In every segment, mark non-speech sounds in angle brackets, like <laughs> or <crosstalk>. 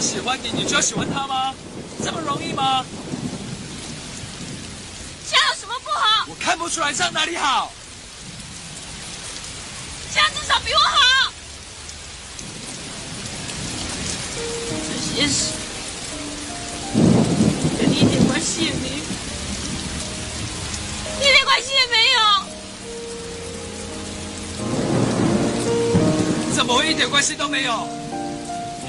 想喜欢你，你就要喜欢他吗？这么容易吗？这样有什么不好？我看不出来这样哪里好。这样至少比我好。这些事跟你一点关系也没有，一点关系也没有。怎么会一点关系都没有？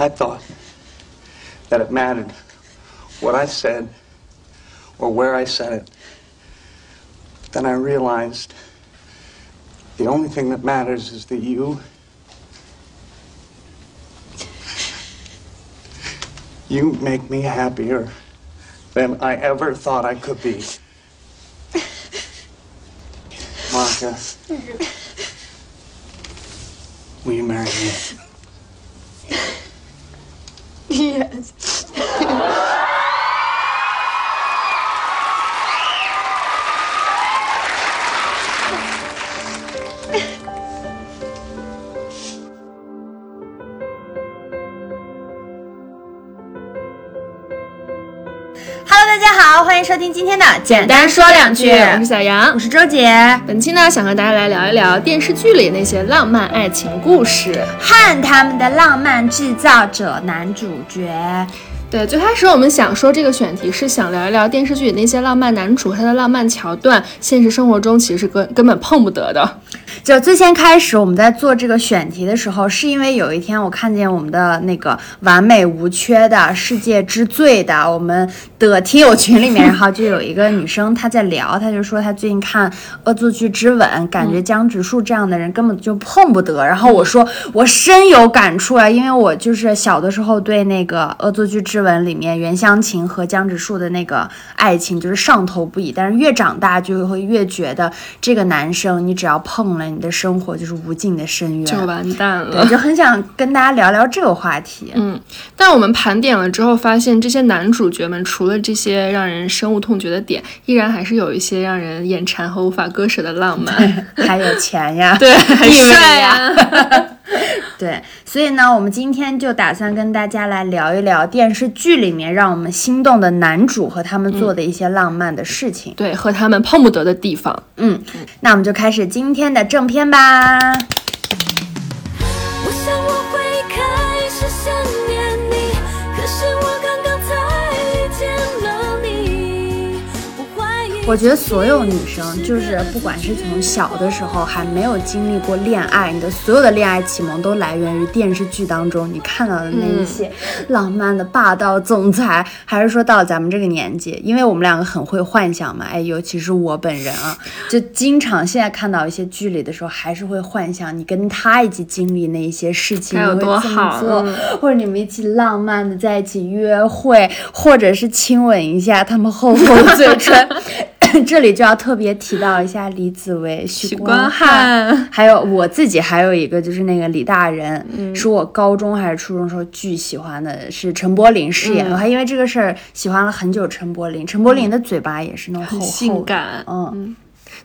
I thought that it mattered what I said or where I said it. Then I realized the only thing that matters is that you. You make me happier than I ever thought I could be. Monica. <laughs> Will you marry me? 今天的简单说两句，我是小杨，我是周姐。本期呢，想和大家来聊一聊电视剧里那些浪漫爱情故事和他们的浪漫制造者男主角。对，最开始我们想说这个选题是想聊一聊电视剧里那些浪漫男主他的浪漫桥段，现实生活中其实是根根本碰不得的。就最先开始我们在做这个选题的时候，是因为有一天我看见我们的那个完美无缺的世界之最的我们的听友群里面，然后就有一个女生她在聊，她就说她最近看《恶作剧之吻》，感觉江直树这样的人根本就碰不得。然后我说 <laughs> 我深有感触啊，因为我就是小的时候对那个《恶作剧之吻》里面袁湘琴和江直树的那个爱情就是上头不已，但是越长大就会越觉得这个男生你只要碰了。你的生活就是无尽的深渊，就完蛋了。我，就很想跟大家聊聊这个话题。嗯，但我们盘点了之后，发现这些男主角们除了这些让人深恶痛绝的点，依然还是有一些让人眼馋和无法割舍的浪漫，<laughs> 还有钱呀，对，还 <laughs> 帅呀。<laughs> 对，所以呢，我们今天就打算跟大家来聊一聊电视剧里面让我们心动的男主和他们做的一些浪漫的事情，对，和他们碰不得的地方。嗯，那我们就开始今天的正片吧。我觉得所有女生，就是不管是从小的时候还没有经历过恋爱，你的所有的恋爱启蒙都来源于电视剧当中你看到的那一些浪漫的霸道总裁，还是说到咱们这个年纪，因为我们两个很会幻想嘛，哎，尤其是我本人啊，就经常现在看到一些剧里的时候，还是会幻想你跟他一起经历那一些事情，有多好，或者你们一起浪漫的在一起约会，或者是亲吻一下他们厚厚的嘴唇。<laughs> 这里就要特别提到一下李子维、许光汉，还有我自己，还有一个就是那个李大人，是我高中还是初中时候巨喜欢的，是陈柏霖饰演。我还因为这个事儿喜欢了很久陈柏霖。陈柏霖的嘴巴也是那种很性感，嗯。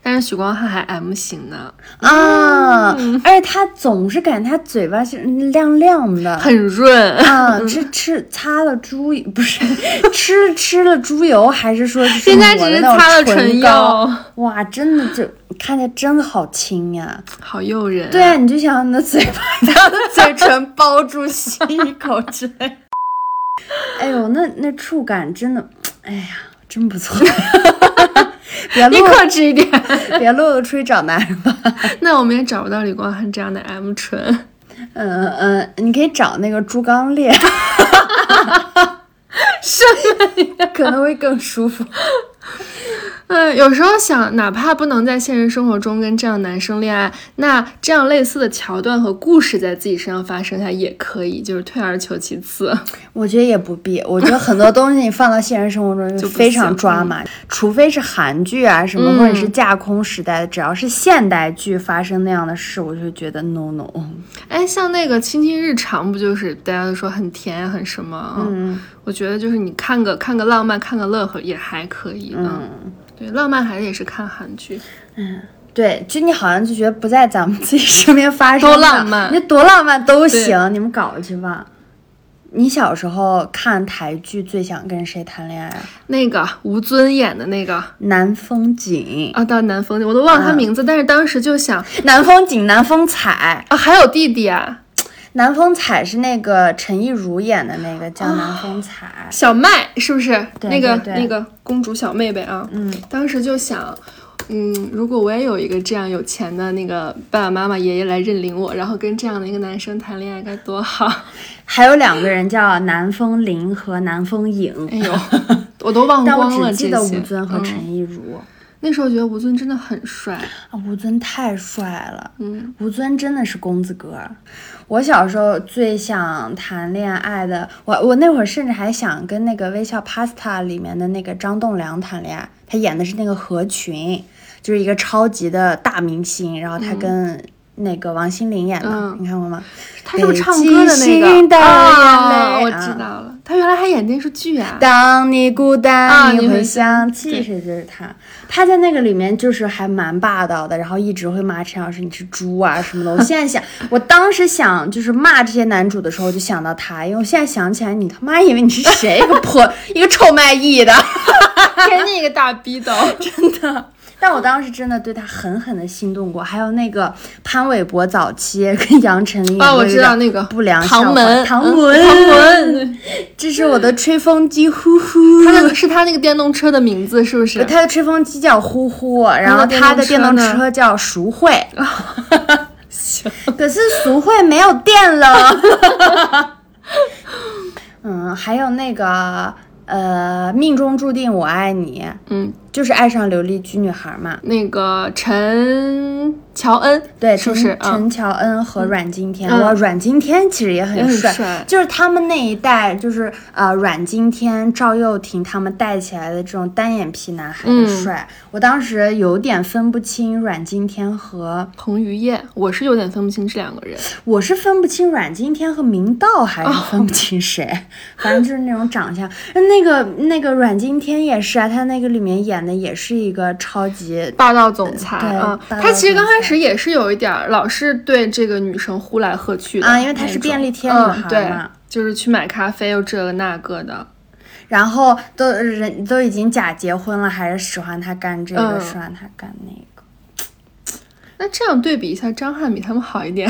但是许光汉还 M 型呢啊，而且他总是感觉他嘴巴是亮亮的，很润啊。吃 <laughs> 吃擦了猪不是 <laughs> 吃吃了猪油，还是说现在只是擦了唇膏？哇，真的就看起来真的好轻呀，好诱人。对啊，你就想你的嘴巴，他的嘴唇包住吸一口之类。<laughs> 哎呦，那那触感真的，哎呀，真不错。<laughs> 别你克制一点，<laughs> 别露露出去找男人吧。<laughs> 那我们也找不到李光汉这样的 M 唇。嗯嗯，你可以找那个猪刚鬣，什么？可能会更舒服。嗯，有时候想，哪怕不能在现实生活中跟这样男生恋爱，那这样类似的桥段和故事在自己身上发生下也可以，就是退而求其次。<laughs> 我觉得也不必，我觉得很多东西你放到现实生活中就非常抓马，除非是韩剧啊什么，嗯或者是架空时代的，只要是现代剧发生那样的事，我就觉得 no no。哎，像那个《亲亲日常》，不就是大家都说很甜很什么？嗯我觉得就是你看个看个浪漫，看个乐呵也还可以的。嗯，对，浪漫还是也是看韩剧。嗯对，就你好像就觉得不在咱们自己身边发生多的浪漫你多浪漫都行，你们搞去吧。你小时候看台剧最想跟谁谈恋爱啊？那个吴尊演的那个南风景，啊，到南风，我都忘了他名字，但是当时就想南风景，南风采，啊，还有弟弟啊，南风采是那个陈亦儒演的那个叫南风采。小麦是不是？对那个对对那个公主小妹妹啊，嗯，当时就想。嗯，如果我也有一个这样有钱的那个爸爸妈妈、爷爷来认领我，然后跟这样的一个男生谈恋爱，该多好！还有两个人叫南风林和南风影，哎呦，我都忘但我光了这些。只记得吴尊和嗯陈意如。那时候觉得吴尊真的很帅，啊，吴尊太帅了，嗯，吴尊真的是公子哥儿。我小时候最想谈恋爱的，我我那会儿甚至还想跟那个《微笑 Pasta》里面的那个张栋梁谈恋爱，他演的是那个何群，就是一个超级的大明星，然后他跟那个王心凌演的，嗯你看过吗？她是不是唱歌的那个？我知道了，他原来还演电视剧啊。当你孤单，你会啊你会想起谁？就是她，她在那个里面就是还蛮霸道的，然后一直会骂陈老师你是猪啊什么的。<laughs> 我现在想，我当时想就是骂这些男主的时候，就想到他，因为我现在想起来，你他妈以为你是谁？一个破 <laughs> 一个臭卖艺的，<laughs> 给你一个大逼斗，真的。但我当时真的对他狠狠的心动过，还有那个潘玮柏早期跟杨丞琳啊，我知道那个不良唐校花门，嗯唐门，唐门，这是我的吹风机，呼呼。他那个是他那个电动车的名字是不是？他的吹风机叫呼呼，然后他的电动车叫赎慧。行，可是赎慧没有电了。<laughs> 嗯，还有那个呃，命中注定我爱你，嗯，就是爱上琉璃居女孩嘛。那个陈乔恩，对，就是不是？啊陈乔恩和阮经天，嗯哇，阮经天其实也很帅，就是他们那一代，就是呃，阮经天、赵又廷他们带起来的这种单眼皮男孩的嗯帅。我当时有点分不清阮经天和，彭于晏，我是有点分不清这两个人。我是分不清阮经天和明道，还哦是分不清谁，反正就是那种长相。那个那个阮经天也是啊，他那个里面演的也是一个超级霸道总裁对啊，他其实刚开始也是有一点儿，老是对这个女生呼来喝去的啊因为她是便利贴女嗯孩对嘛，就是去买咖啡又这个那个的。然后都人都已经假结婚了，还是喜欢他干这个，嗯喜欢他干那个。那这样对比一下，张翰比他们好一点。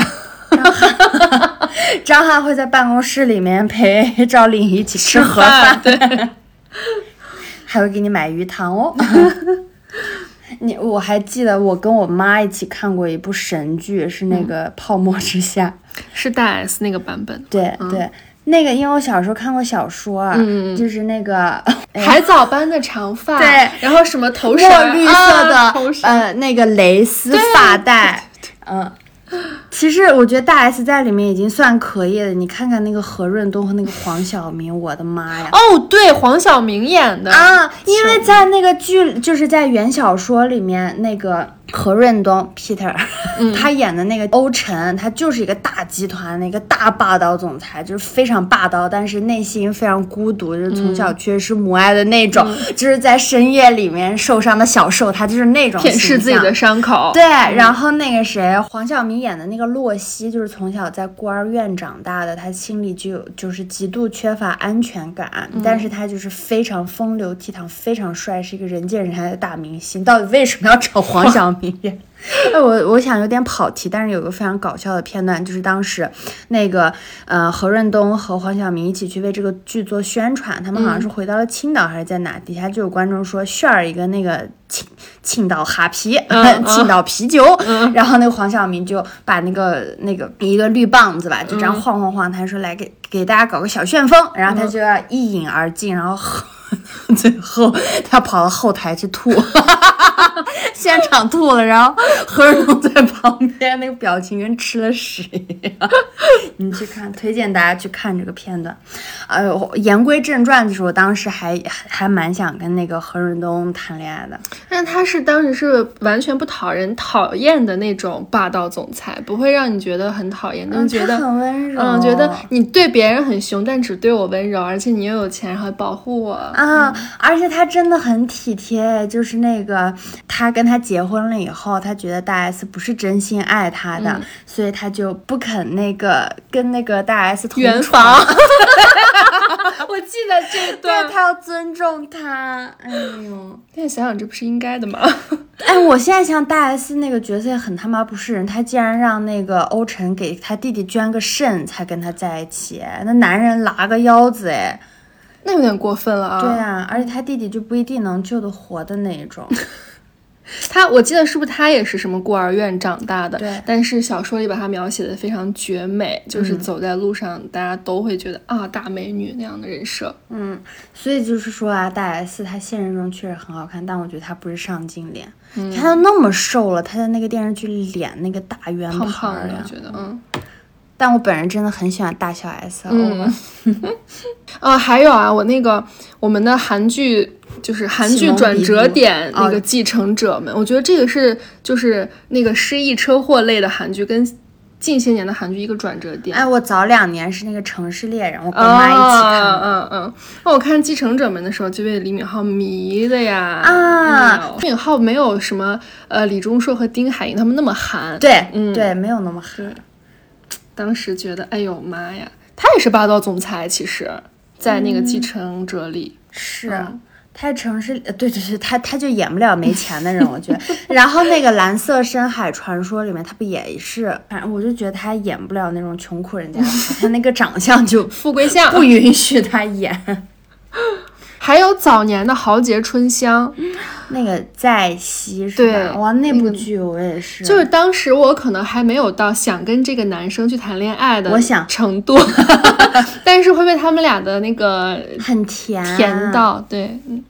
张翰 <laughs> 会在办公室里面陪赵丽颖一起吃盒饭，对，<laughs> 还会给你买鱼汤哦。<laughs> 你我还记得我跟我妈一起看过一部神剧，是那个《泡沫之夏》。是大 S 那个版本。对、对，那个因为我小时候看过小说，啊嗯就是那个 <laughs> 哎海藻般的长发，对。然后什么头绳，墨绿色的、啊、头，呃那个蕾丝发带，<laughs> 嗯。<laughs> 其实我觉得大 S 在里面已经算可以了，你看看那个何润东和那个黄晓明，我的妈呀！哦，对，黄晓明演的啊，因为在那个剧，就是在原小说里面，那个何润东 Peter，、他演的那个欧辰，他就是一个大集团的一个大霸道总裁，就是非常霸道，但是内心非常孤独，就是从小缺失母爱的那种，就是在深夜里面受伤的小受，他就是那种舔舐自己的伤口。对，然后那个谁，黄晓明演的那个洛熙，就是从小在孤儿院长大的，他心里就有就是极度缺乏安全感，但是他就是非常风流倜傥，非常帅，是一个人见人爱的大明星。到底为什么要找黄 <laughs> 晓 <laughs> 哎，我我想有点跑题，但是有个非常搞笑的片段，就是当时那个呃何润东和黄晓明一起去为这个剧做宣传，他们好像是回到了青岛还是在哪，底下就有观众说炫儿一个那个青青岛哈啤，<laughs> 嗯青岛啤酒，然后那个黄晓明就把那个那个一个绿棒子吧，就这样晃晃晃，他说来给给大家搞个小旋风，然后他就要一饮而尽，然后喝 <laughs> <laughs> 最后他跑到后台去吐，<laughs> 现场吐了，然后何润东在旁边那个表情跟吃了屎一样。<laughs> 你去看，推荐大家去看这个片段。哎呦，言归正传，就是我当时还还蛮想跟那个何润东谈恋爱的。但他是当时是完全不讨人讨厌的那种霸道总裁，不会让你觉得很讨厌，但是觉得嗯很温柔嗯，觉得你对别人很凶，但只对我温柔，而且你又有钱，然后保护我。啊，而且他真的很体贴，就是那个他跟他结婚了以后，他觉得大 S 不是真心爱他的，嗯所以他就不肯那个跟那个大 S 同房，<laughs> 我记得这对段。他要尊重他。哎呦，但想想这不是应该的吗？<laughs> 哎，我现在想大 S 那个角色也很他妈不是人，他竟然让那个欧辰给他弟弟捐个肾才跟他在一起，那男人拉个腰子哎。那有点过分了啊！对啊，而且他弟弟就不一定能救得活的那一种。<laughs> 他我记得是不是他也是什么孤儿院长大的？对但是小说里把他描写的非常绝美，就是嗯走在路上，大家都会觉得啊大美女那样的人设。嗯，所以就是说啊，大 S 她现实中确实很好看，但我觉得她不是上镜脸。嗯你看她那么瘦了，她在那个电视剧里脸那个大圆胖盘胖的，儿我觉得，嗯但我本人真的很喜欢大小 S 啊。嗯，呃，<laughs> 还有啊，我那个我们的韩剧就是韩剧转折点那个继承者们，我觉得这个是就是那个失忆车祸类的韩剧跟近些年的韩剧一个转折点。哎，我早两年是那个《城市猎人》，我跟我妈一起看的。嗯嗯嗯。那我看《继承者们》的时候就被李敏镐迷的呀。啊李敏镐没有什么呃李钟硕和丁海寅他们那么韩。。对、嗯对，没有那么狠。当时觉得，哎呦妈呀，他也是霸道总裁，其实，在那个《继承者》里。是。嗯他城市，呃对对对，他他就演不了没钱的人，我觉得。<laughs> 然后那个《蓝色深海传说》里面，他不也是？反正我就觉得他演不了那种穷苦人家，<laughs> 他那个长相就富贵相不允许他演。还有早年的《豪杰春香》，那个在熙是对吧？哇，那部剧我也是，就是当时我可能还没有到想跟这个男生去谈恋爱的我想程度，<laughs> 但是会被他们俩的那个很甜，甜。到，对，嗯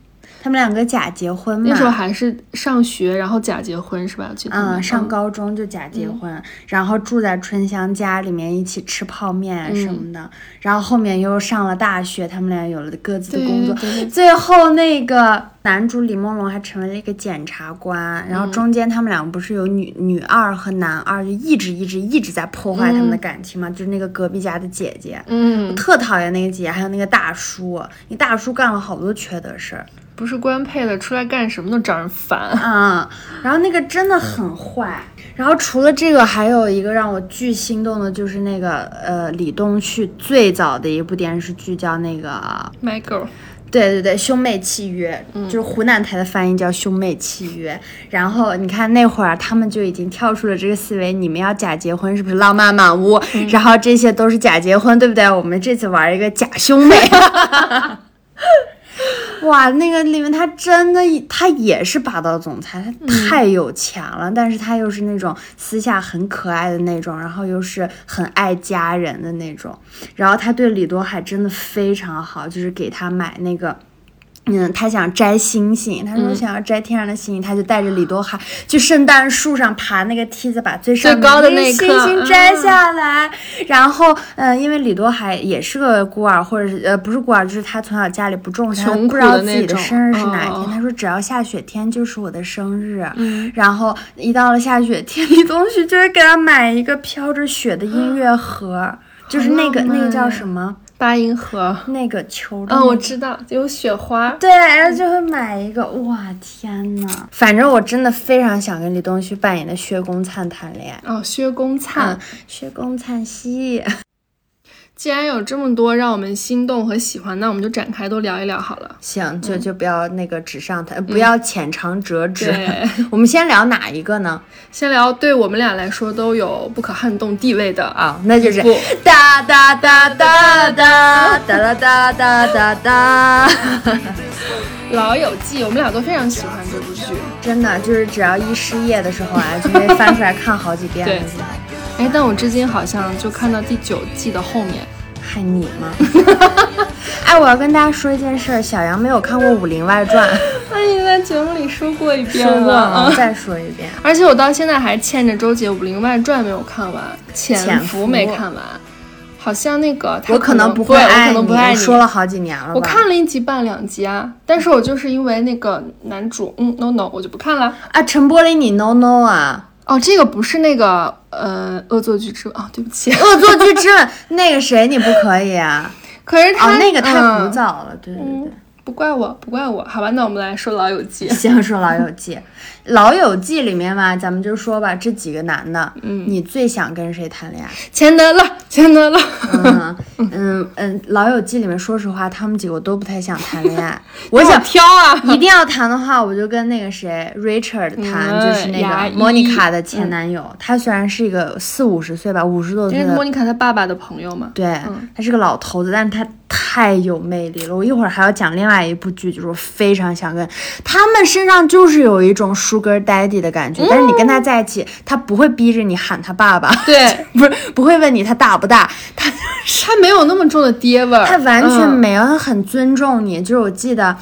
他们两个假结婚嘛，那时候还是上学，然后假结婚是吧？我记得。嗯，上嗯高中就假结婚，然后住在春香家里面一起吃泡面什么的，然后后面又上了大学，他们俩有了各自的工作，对对最后那个男主李梦龙还成为了一个检察官，然后中间他们两个不是有女女二和男二，就一直一直一直在破坏他们的感情嘛，就是那个隔壁家的姐姐。嗯，特讨厌那个姐姐，还有那个大叔，那大叔干了好多缺德事儿。不是官配的，出来干什么都招人烦。嗯，然后那个真的很坏。然后除了这个，还有一个让我巨心动的，就是那个呃李东旭最早的一部电视剧叫那个，My girl，对对对，兄妹契约，就是湖南台的翻译叫兄妹契约。然后你看那会儿他们就已经跳出了这个思维，你们要假结婚是不是浪漫满屋？然后这些都是假结婚，对不对？我们这次玩一个假兄妹。<laughs> 哇，那个里面他真的，他也是霸道总裁，他太有钱了，但是他又是那种私下很可爱的那种，然后又是很爱家人的那种，然后他对李多海真的非常好，就是给他买那个。嗯，他想摘星星，他说想要摘天上的星星，他就带着李多海去圣诞树上爬那个梯子，把最上高的那个星星摘下来。然后，嗯、因为李多海也是个孤儿，或者是呃不是孤儿，就是他从小家里不重视，他穷不知道自己的生日是哪一天。哦他说只要下雪天就是我的生日。然后一到了下雪天，李东旭就会给他买一个飘着雪的音乐盒，就是那个那个叫什么？八音盒。那个球的、嗯，那个我知道，有雪花。对，然后就会买一个，哇天呐！反正我真的非常想跟李东旭扮演的薛公灿谈恋爱。哦，薛公灿。嗯，薛公灿兮，既然有这么多让我们心动和喜欢，那我们就展开都聊一聊好了。行，就就不要那个纸上谈，不要浅尝辄止。对 <laughs> 我们先聊哪一个呢？先聊对我们俩来说都有不可撼动地位的啊，那就是不哒哒哒哒哒哒啦哒哒哒哒。<laughs>《老友记》，我们俩都非常喜欢这部剧。真的就是只要一失业的时候啊，就会翻出来看好几遍。哎，但我至今好像就看到第九季的后面。还你吗？<laughs> 哎，我要跟大家说一件事儿，小杨没有看过《武林外传》，<laughs> <laughs> 那你在节目里说过一遍了，再说一遍。而且我到现在还欠着周杰《武林外传》没有看完，《潜潜伏》没看完，好像那个他我可能不会爱你，可能不爱你。我说了好几年了吧。我看了一集半两集啊，但是我就是因为那个男主，嗯，no no，我就不看了。啊，陈柏霖你 no no 啊，哦，这个不是那个呃恶作剧之吻啊、对不起。恶作剧之吻那个谁你不可以啊？<laughs> 可是他、哦，那个太嗯古早了，对对对。不怪我，不怪我。好吧，那我们来说《老友记》。<laughs> 先说《老友记》，<laughs>《老友记》里面嘛，咱们就说吧，这几个男的，嗯，你最想跟谁谈恋爱？钱德勒，钱德勒。嗯嗯嗯，《老友记》里面，说实话，他们几个我都不太想谈恋爱。<laughs> 我想挑啊，一定要谈的话，我就跟那个谁 Richard 谈，嗯就是那个莫妮卡的前男友。他虽然是一个四五十岁吧，五十多岁的这是莫妮卡她爸爸的朋友嘛？对，他是个老头子，但是他太有魅力了。我一会儿还要讲另外一部剧，就是我非常想跟他们身上就是有一种 Sugar Daddy 的感觉，但是你跟他在一起，他不会逼着你喊他爸爸，对，<laughs> 不是不会问你他大不大，他他没有那么重的爹味儿，他完全嗯没有，他很尊重你。就是我记得。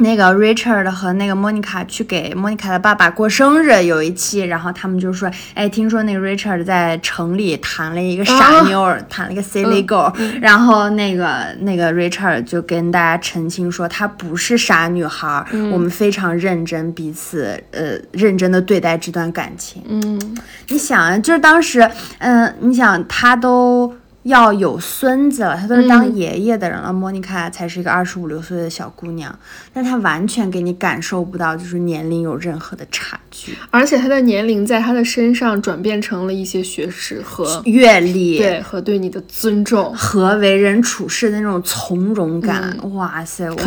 那个 Richard 和那个 Monica 去给 Monica 的爸爸过生日，有一期，然后他们就说，哎，听说那个 Richard 在城里谈了一个傻妞儿，谈了一个 silly girl，、然后那个那个 Richard 就跟大家澄清说，她不是傻女孩儿，我们非常认真，彼此呃认真的对待这段感情。嗯，你想啊，就是当时，嗯、你想他都要有孙子了，他都是当爷爷的人了，莫妮卡才是一个二十五六岁的小姑娘，但她完全给你感受不到就是年龄有任何的差距，而且她的年龄在她的身上转变成了一些学识和阅历。对和对你的尊重。和为人处事的那种从容感，哇塞！我 <laughs>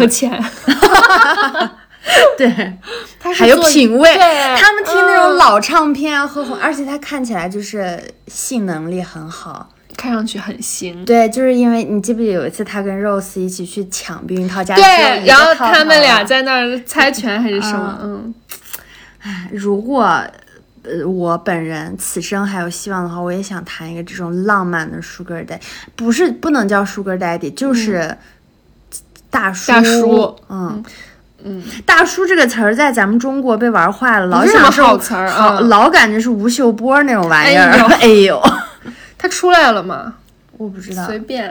对，他还有品味。对。他们听那种嗯。老唱片啊，喝红，而且他看起来就是性能力很好。看上去很新。对，就是因为你记不记得有一次他跟 Rose 一起去抢避孕套家，对，然后他们俩在那儿猜拳还是什么？嗯，如果呃我本人此生还有希望的话，我也想谈一个这种浪漫的 Sugar Daddy，不是不能叫 Sugar Daddy，就是大叔。大叔嗯。嗯，大叔这个词儿在咱们中国被玩坏了，老不是什么想是好词儿好嗯老感觉是吴秀波那种玩意儿。<laughs> 哎呦哎呦，他出来了吗？我不知道，随便。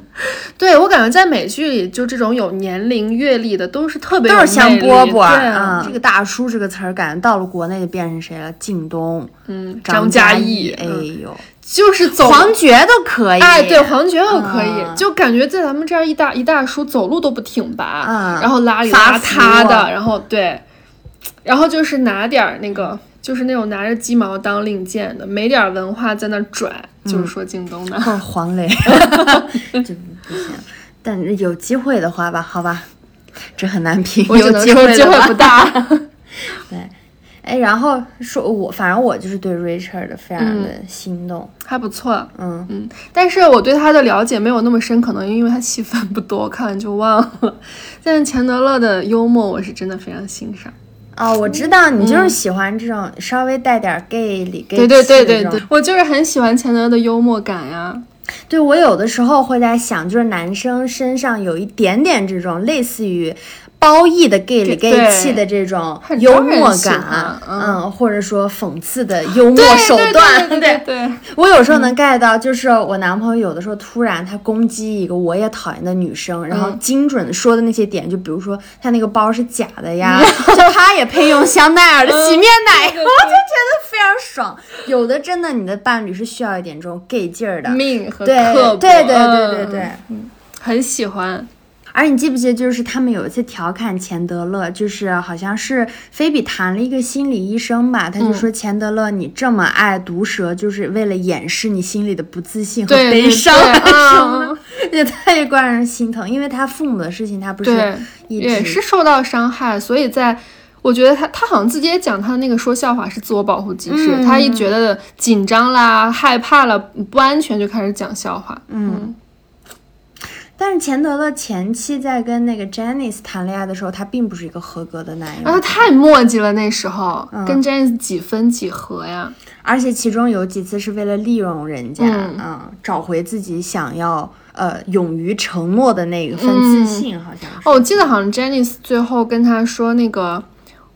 <laughs> 对我感觉在美剧里，就这种有年龄阅历的，都是特别都是香饽饽对啊。这个大叔这个词儿，感觉到了国内就变成谁了？靳东、嗯，张嘉译，哎嗯呦，就是走黄觉都可以。哎，对，黄觉都可以，嗯就感觉在咱们这儿一大一大叔走路都不挺拔，嗯然后邋里邋遢的，然后对，然后就是拿点儿那个，就是那种拿着鸡毛当令箭的，没点儿文化在那儿拽，嗯就是说京东的。或者黄磊，<laughs> 这不行。但有机会的话吧，好吧，这很难评。我只有机能说机会不大。<laughs> 对哎，然后说我，反正我就是对 Richard 非常的心动。还不错，嗯嗯，但是我对他的了解没有那么深，可能因为他戏份不多，看完就忘了。<laughs> 但是钱德勒的幽默，我是真的非常欣赏。哦，我知道你就是喜欢这种稍微带点 gay 里 gay 对对对气的这种。对。对，我就是很喜欢钱德勒的幽默感呀。对我有的时候会在想，就是男生身上有一点点这种类似于褒义的 gay 里 gay 气的这种幽默感，嗯，或者说讽刺的幽默手段，对对对我有时候能 get 到，就是我男朋友有的时候突然他攻击一个我也讨厌的女生，然后精准地说的那些点，就比如说他那个包是假的呀，就他也配用香奈儿的洗面奶，我就觉得非常爽。有的真的你的伴侣是需要一点这种 gay 劲儿的，命和对刻薄，对对对对对。嗯，很喜欢。而你记不记得，就是他们有一次调侃钱德勒，就是好像是菲比谈了一个心理医生吧，他就说钱德勒，你这么爱毒舌，就是为了掩饰你心里的不自信和悲伤，<laughs> 也太过让人心疼。因为他父母的事情，他不是也是受到伤害，所以在。我觉得他他好像自己也讲，他的那个说笑话是自我保护机制。嗯他一觉得紧张啦、害怕了、不安全，就开始讲笑话。嗯。但是钱德勒前期在跟那个 Janice 谈恋爱的时候，他并不是一个合格的男友，啊他太磨叽了，那时候、嗯跟 James 几分几何呀？而且其中有几次是为了利用人家，嗯嗯，找回自己想要呃勇于承诺的那一份自信，好像是。哦，我记得好像 Janice 最后跟他说那个，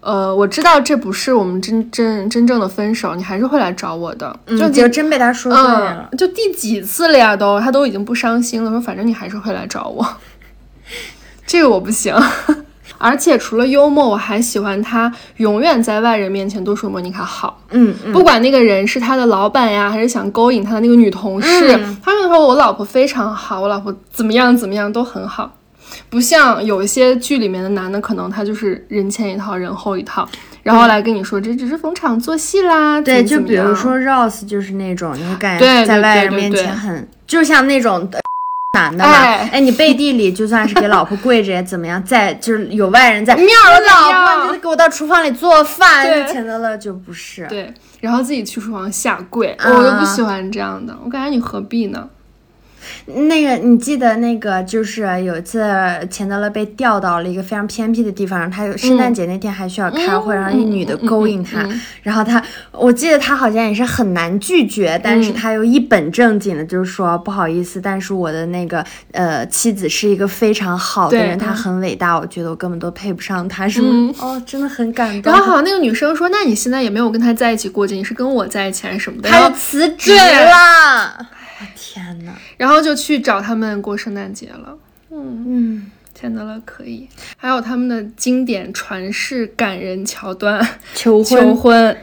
呃，我知道这不是我们真真真正的分手，你还是会来找我的。就嗯，结果真被他说对了。嗯，就第几次了呀都，他都已经不伤心了，说反正你还是会来找我。<laughs> 这个我不行。<laughs> 而且除了幽默，我还喜欢他永远在外人面前都说莫妮卡好，嗯嗯，不管那个人是他的老板呀，还是想勾引他的那个女同事，嗯他们说我老婆非常好，我老婆怎么样怎么样都很好。不像有一些剧里面的男的，可能他就是人前一套，人后一套，然后来跟你说这只是逢场作戏啦。对，就比如说 Rose 就是那种，你会感觉在外人面前很，就像那种。呃 <laughs> 男的嘛，哎哎，你背地里就算是给老婆跪着也，怎么样，在就是有外人在，妙我的老婆，你给我到厨房里做饭，钱德勒就不是，对，然后自己去厨房下跪，啊我又不喜欢这样的，我感觉你何必呢？那个，你记得那个，就是有一次钱德勒被调到了一个非常偏僻的地方，他有圣诞节那天还需要开会，然后一女的勾引他，然后他，我记得他好像也是很难拒绝，但是他又一本正经的，就是说不好意思，但是我的那个呃妻子是一个非常好的人，她嗯很伟大，我觉得我根本都配不上她，什么、哦，真的很感动。然。后好像那个女生说，那你现在也没有跟他在一起过节，你是跟我在一起还是什么的？他就辞职对。了，我天哪！然后就去找他们过圣诞节了。嗯，嗯，天德勒可以，还有他们的经典传世感人桥段，求求，婚。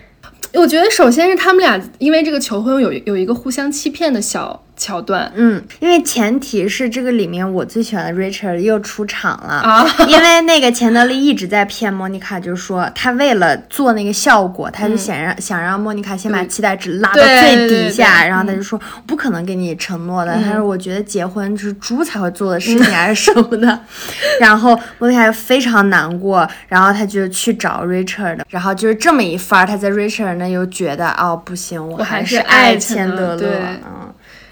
我觉得首先是他们俩因为这个求婚有有一个互相欺骗的小桥段。嗯，因为前提是这个里面我最喜欢的 Richard 又出场了，啊，<laughs> 因为那个钱德利一直在骗莫妮卡，就是说他为了做那个效果，他就想让、想让莫妮卡先把期待值拉到最底下，然后他就说不可能给你承诺的，嗯。他说我觉得结婚是猪才会做的事情还是什么的，<laughs> 然后莫妮卡非常难过，然后他就去找 Richard，然后就是这么一番儿，他在 Richard 那又觉得哦不行，我我还是是爱爱钱钱德勒。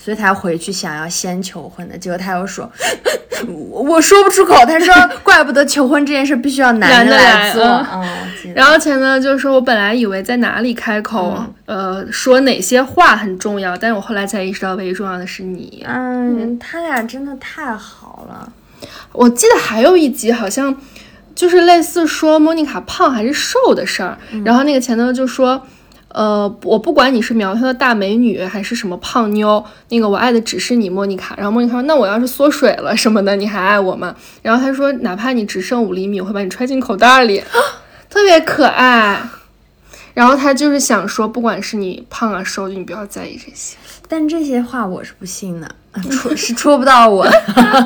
所以他回去想要先求婚的，结果他又说，我 <laughs> 我说不出口。他说，怪不得求婚这件事必须要男人来做。然后前呢就说，我本来以为在哪里开口，嗯呃，说哪些话很重要，但是我后来才意识到，唯一重要的是你。嗯，他俩真的太好了。我记得还有一集好像就是类似说莫妮卡胖还是瘦的事儿，嗯然后那个钱德勒就说。呃，我不管你是苗条的大美女还是什么胖妞，那个我爱的只是你，莫妮卡。然后莫妮卡说：“那我要是缩水了什么的，你还爱我吗？”然后他说：“哪怕你只剩五厘米，我会把你揣进口袋里，<gasps> 特别可爱。”然后他就是想说，不管是你胖啊瘦，就你不要在意这些。但这些话我是不信的，啊 <laughs> 戳是戳不到我。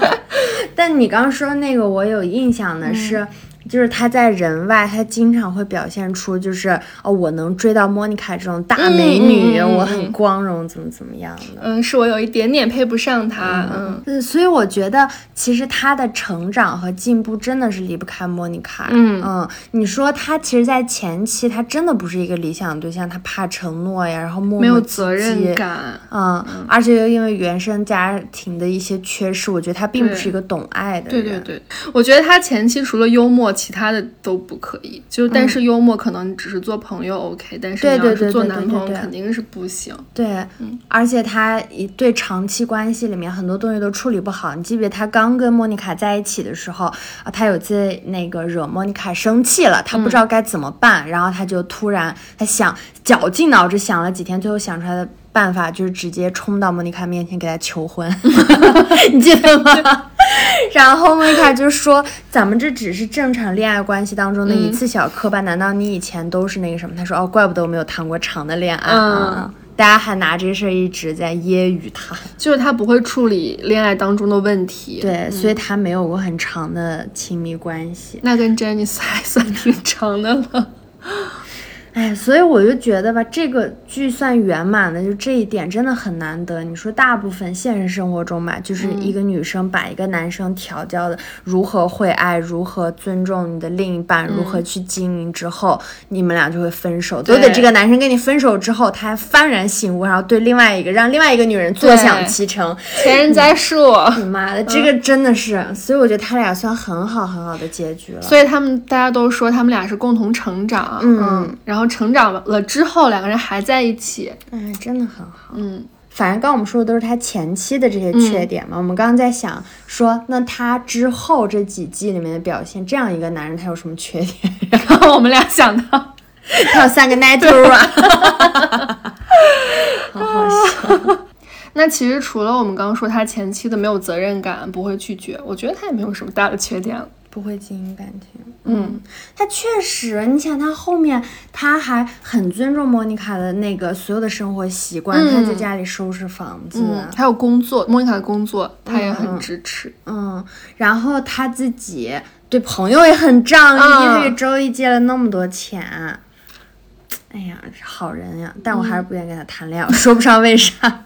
<laughs> 但你刚刚说那个，我有印象的是。就是他在人外，他经常会表现出就是哦，我能追到莫妮卡这种大美女，嗯嗯嗯嗯我很光荣，怎么怎么样的。嗯，是我有一点点配不上他。嗯嗯，所以我觉得其实他的成长和进步真的是离不开莫妮卡。嗯你说他其实，在前期他真的不是一个理想对象，他怕承诺呀，然后没有责任唧。感。嗯，而且又因为原生家庭的一些缺失，我觉得他并不是一个懂爱的人。对对对，我觉得他前期除了幽默，其他的都不可以。就但是幽默可能只是做朋友 OK，、但是要是做男朋友肯定是不行。对，而且他一对长期关系里面很多东西都处理不好。你记不记得他刚跟莫妮卡在一起的时候啊，他有次那个惹莫妮卡生气了，他不知道该怎么办，然后他就突然他想绞尽脑汁想了几天，最后想出来的办法就是直接冲到莫妮卡面前给她求婚，<laughs> 你记得吗？<laughs> 然后莫妮卡就说：“咱们这只是正常恋爱关系当中的一次小磕绊，难道你以前都是那个什么？”他说：“哦，怪不得我没有谈过长的恋爱。”嗯大家还拿这事儿一直在揶揄他，就是他不会处理恋爱当中的问题。，对，所以他没有过很长的亲密关系。那跟还算挺长的了。哎，所以我就觉得吧，这个剧算圆满的，就这一点真的很难得。你说大部分现实生活中吧，就是一个女生把一个男生调教的如何会爱，如何尊重你的另一半，如何去经营之后，你们俩就会分手。都得对这个男生跟你分手之后，他还幡然醒悟，然后对另外一个让另外一个女人坐享其成。前人栽树，你妈的，这个真的是，所以我觉得他俩算很好很好的结局了。所以他们大家都说他们俩是共同成长。嗯然后成长了之后，两个人还在一起。哎，真的很好。嗯，反正刚刚我们说的都是他前期的这些缺点嘛。我们刚刚在想说，那他之后这几季里面的表现，这样一个男人他有什么缺点？然后我们俩想到，<laughs> 他有三个奶头啊，好好笑。<laughs> 那其实除了我们刚刚说他前期的没有责任感，不会拒绝，我觉得他也没有什么大的缺点了。不会经营感情。嗯，他确实，你想他后面他还很尊重莫妮卡的那个所有的生活习惯，嗯他在家里收拾房子，嗯，还有工作，莫妮卡的工作，他也很支持。嗯，然后他自己对朋友也很仗义，给周易借了那么多钱。哎呀，好人呀！但我还是不愿意跟他谈恋爱，我说不上为啥。<laughs>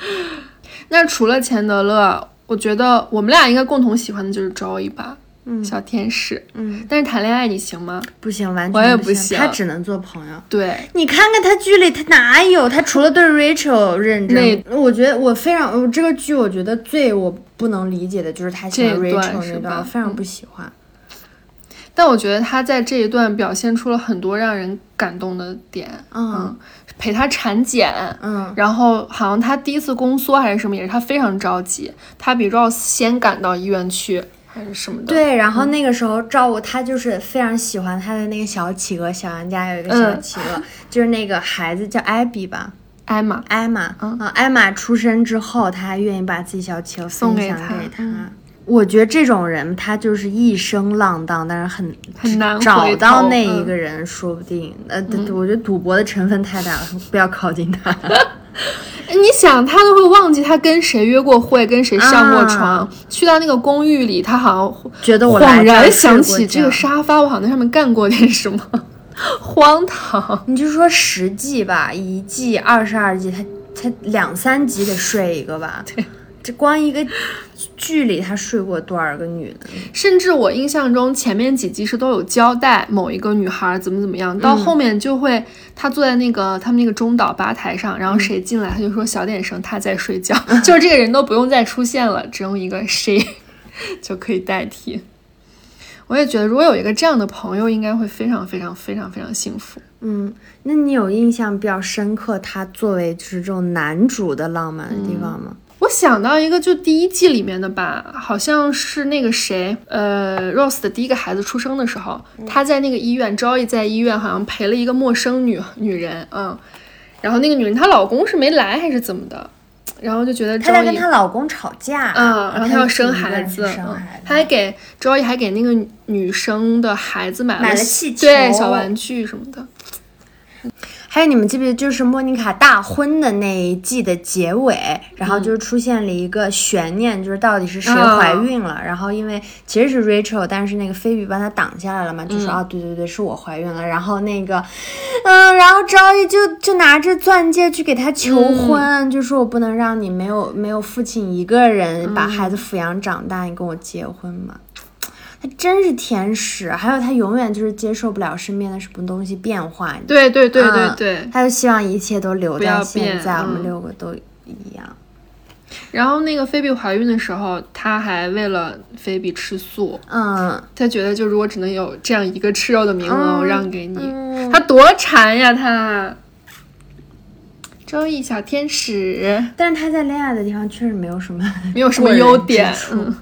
<laughs> 那除了钱德勒，我觉得我们俩应该共同喜欢的就是 Joey 吧，嗯小天使。嗯，但是谈恋爱你行吗？不行，完我也全不不行他只能做朋友。对，你看看他剧里，他哪有？他除了对 Rachel 认真那，我觉得我非常，我这个剧我觉得最我不能理解的就是他喜欢 Rachel 是吧那段，我非常嗯不喜欢。但我觉得他在这一段表现出了很多让人感动的点。嗯陪他产检，嗯然后好像他第一次宫缩还是什么，也是他非常着急，他比 Rose 先赶到医院去还是什么的。，对，然后那个时候赵武他就是非常喜欢他的那个小企鹅，小杨家有一个小嗯企鹅，<laughs> 就是那个孩子叫艾比吧，艾玛，艾玛，嗯。啊，艾玛出生之后，他还愿意把自己小企鹅分享送给他。给他。嗯我觉得这种人，他就是一生浪荡，但是很很难找到那一嗯个人，说不定。呃，我觉得赌博的成分太大了，<laughs> 不要靠近他。<laughs> 你想他都会忘记他跟谁约过会，跟谁上过床，啊去到那个公寓里，他好像觉得我来恍然想起这个沙发，我好像在上面干过点什么，<laughs> 荒唐。你就说十季吧，一季二十二季，他他两三集得睡一个吧？对，这光一个剧里他睡过多少个女的？甚至我印象中前面几集是都有交代某一个女孩怎么怎么样，到后面就会他坐在那个他们那个中岛吧台上，然后谁进来他就说小点声，他在睡觉，<laughs> <laughs> 就是这个人都不用再出现了，只用一个谁就可以代替。我也觉得，如果有一个这样的朋友，应该会非常非常非常非常幸福。嗯，那你有印象比较深刻，他作为就是这种男主的浪漫的地方吗？我想到一个，就第一季里面的吧，好像是那个谁，呃，Rose 的第一个孩子出生的时候，他在那个医院，Joey 在医院好像陪了一个陌生女女人，嗯，然后那个女人她老公是没来还是怎么的，然后就觉得她在跟她老公吵架，嗯，然后她要生孩孩子，嗯生孩。子，她还给 Joey 还给那个女生的孩子买了买了气球对小玩具什么的，还有你们记不记得，就是莫妮卡大婚的那一季的结尾，然后就是出现了一个悬念，就是到底是谁怀孕了。然后因为其实是 Rachel，但是那个菲比帮她挡下来了嘛，就说、啊，对对对，是我怀孕了。然后那个，嗯，然后赵毅就就拿着钻戒去给她求婚，就说我不能让你没有没有父亲一个人把孩子抚养长大，你跟我结婚嘛。他真是天使，还有他永远就是接受不了身边的什么东西变化，对对对对嗯对。他就希望一切都留在现在，我们嗯六个都一样。然后那个菲比怀孕的时候，他还为了菲比吃素，嗯，他觉得就如果只能有这样一个吃肉的名额，嗯我让给你。嗯他多馋呀他！周易小天使但是他在恋爱的地方确实没有什么没有什么优点嗯，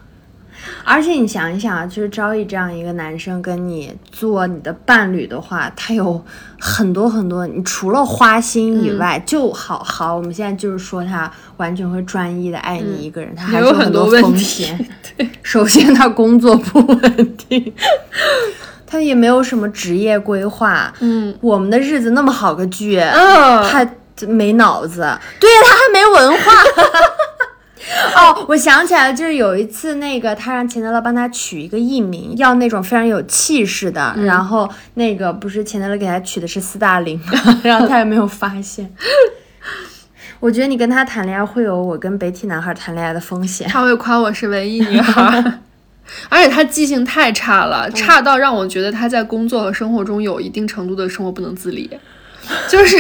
而且你想一想啊，就是招一这样一个男生跟你做你的伴侣的话，他有很多很多，你除了花心以外，就好好，我们现在就是说他完全会专一的爱你一个人，他还有很很多问风题险。<laughs> 首先他工作不稳定，他也没有什么职业规划。嗯，我们的日子那么好个剧，嗯他没脑子，对呀，他还没文化。<laughs> <laughs> 哦，我想起来了，就是有一次那个他让钱德勒帮他取一个艺名，要那种非常有气势的，然后那个不是钱德勒给他取的是斯大林吗？<laughs> 然后他也没有发现。我觉得你跟他谈恋爱会有我跟北体男孩谈恋爱的风险。他会夸我是文艺女孩，而且他记性太差了，差到让我觉得他在工作和生活中有一定程度的生活不能自理，就是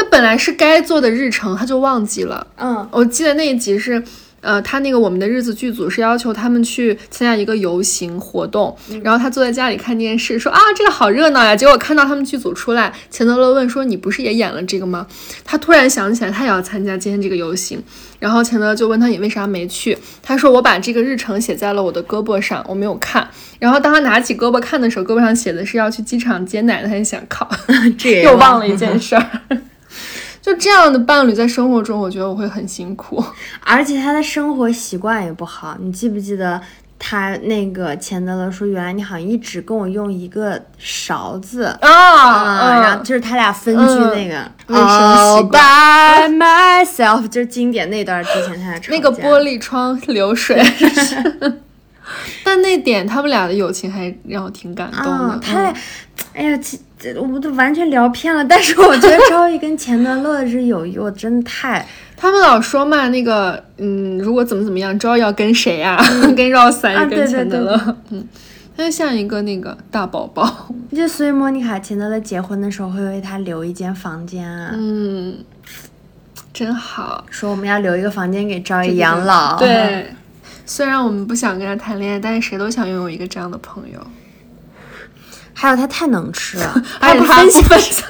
他本来是该做的日程，他就忘记了。嗯我记得那一集是，呃，他那个《我们的日子》剧组是要求他们去参加一个游行活动，然后他坐在家里看电视，说啊这个好热闹呀。结果看到他们剧组出来，钱德勒问说你不是也演了这个吗？他突然想起来他也要参加今天这个游行，然后钱德勒就问他你为啥没去？他说我把这个日程写在了我的胳膊上，我没有看。然后当他拿起胳膊看的时候，胳膊上写的是要去机场接奶奶，他就想靠，<laughs> 这也 <laughs> 又忘了一件事儿。就这样的伴侣在生活中，我觉得我会很辛苦。而且他的生活习惯也不好。你记不记得他那个钱德勒说，原来你好像一直跟我用一个勺子啊啊，然后就是他俩分居那个卫生习 All 惯 by <laughs> myself，<laughs> 就是经典那段之前他俩那个玻璃窗流水。<laughs> <laughs> 但那点他们俩的友情还让我挺感动的。啊，他俩嗯，哎呀，其我们都完全聊偏了。但是我觉得 <laughs> 赵毅跟钱德勒是友谊，我真的太 <laughs> 他们老说嘛，那个嗯，如果怎么怎么样，赵毅要跟谁呀、跟对是跟钱德对勒？嗯，他就像一个那个大宝宝。就所以莫妮卡钱德勒结婚的时候会为他留一间房间啊，嗯，真好。说我们要留一个房间给赵毅养老。，对，虽然我们不想跟他谈恋爱，但是谁都想拥有一个这样的朋友。还有他太能吃了，<laughs> 而且不分享他不分享，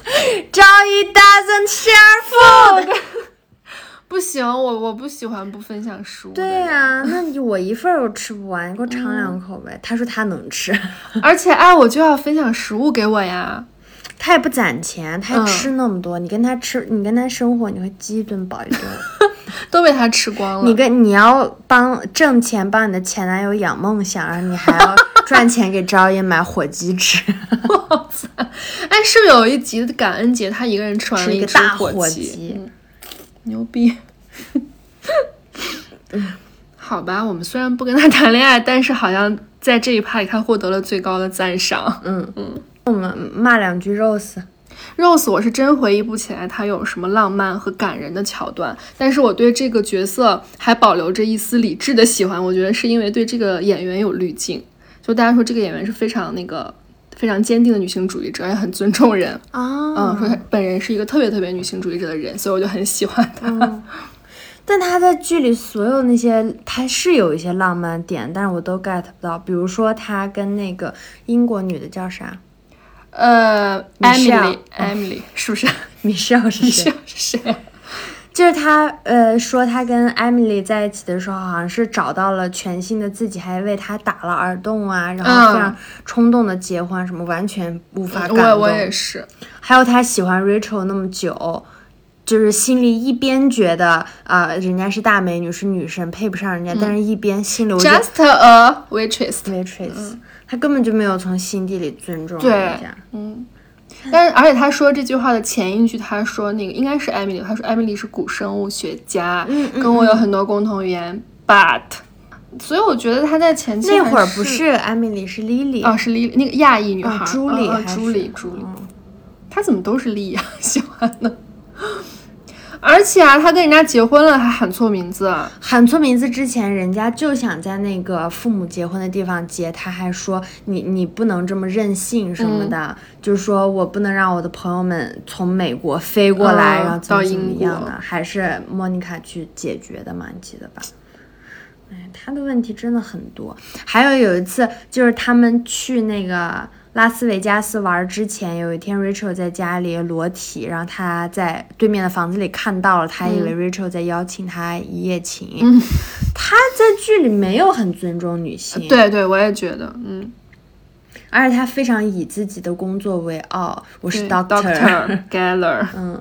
赵毅 doesn't share food。<laughs> 不行，我我不喜欢不分享食物。对呀、那你我一份儿都吃不完，你给我尝两口呗。他说他能吃，<laughs> 而且爱我就要分享食物给我呀。他也不攒钱，他吃那么多。你跟他吃，你跟他生活，你会饥一顿饱一顿。<laughs> 都被他吃光了。你跟你要帮挣钱帮你的前男友养梦想，然后你还要 <laughs> 赚钱给赵毅买火鸡吃，<laughs> 哎，是不是有一集的感恩节，他一个人吃完了一个大火火鸡嗯牛逼。嗯好吧，我们虽然不跟他谈恋爱，但是好像在这一趴里他获得了最高的赞赏。我们骂两句 Rose。Rose，我是真回忆不起来他有什么浪漫和感人的桥段，但是我对这个角色还保留着一丝理智的喜欢。我觉得是因为对这个演员有滤镜，就大家说这个演员是非常那个非常坚定的女性主义者，也很尊重人。啊，嗯，说他本人是一个特别特别女性主义者的人，所以我就很喜欢他。但他在剧里所有那些，他是有一些浪漫点，但是我都 get 不到。比如说他跟那个英国女的叫啥呃 Michelle，Emily，Emily <laughs> 是不是？<laughs> Michelle 是谁？是谁？<laughs> 就是他，呃，说他跟 Emily 在一起的时候，好像是找到了全新的自己，还为他打了耳洞啊，然后非常冲动的结婚，什么完全无法感动。我我也是，还有他喜欢 Rachel 那么久，就是心里一边觉得啊、呃人家是大美女是女神配不上人家，但是一边心里 Just a waitress。Waitress，、他根本就没有从心底里尊重对人家。嗯但是，而且他说这句话的前一句，他说那个应该是艾米丽，他说艾米丽是古生物学家，跟我有很多共同语言，but，所以我觉得他在前期那会儿不是艾米丽，是 Lily。哦，是莉那个亚裔女孩，哦朱莉朱莉，朱莉，嗯她怎么都是莉呀？<laughs> 喜欢的。而且啊，他跟人家结婚了还喊错名字，啊喊错名字之前，人家就想在那个父母结婚的地方结，他还说你你不能这么任性什么的，就是说我不能让我的朋友们从美国飞过来，嗯然后怎么到怎么样的，还是莫妮卡去解决的嘛，你记得吧？哎，他的问题真的很多。还有有一次，就是他们去那个拉斯维加斯玩之前，有一天 Rachel 在家里裸体，然后他在对面的房子里看到了，他以为 Rachel 在邀请他一夜情。<laughs> 他在剧里没有很尊重女性，，对对，我也觉得，嗯，而且他非常以自己的工作为傲，我是 Doctor。<laughs> Geller，嗯，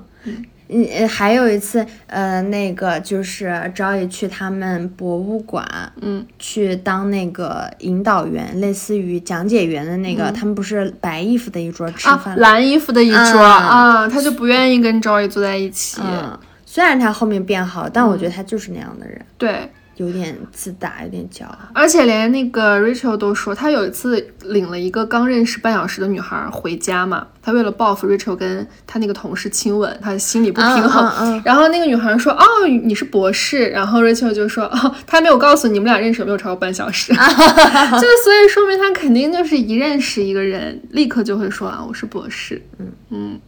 嗯，呃还有一次，呃，那个就是赵毅去他们博物馆，嗯，去当那个引导员，类似于讲解员的那个，他们不是白衣服的一桌吃饭，蓝衣服的一桌嗯啊，他就不愿意跟 Joy 坐在一起，嗯，虽然他后面变好，但我觉得他就是那样的人，对，有点自大，有点骄傲。而且连那个 Rachel 都说，他有一次领了一个刚认识半小时的女孩回家嘛，他为了报复 Rachel 跟他那个同事亲吻，他心里不平衡。嗯嗯嗯然后那个女孩说：“哦，你是博士。”然后 Rachel 就说：“哦，他没有告诉你们俩认识有没有超过半小时。<laughs> ” <laughs> 就所以说明他肯定就是一认识一个人，立刻就会说啊，我是博士。嗯嗯，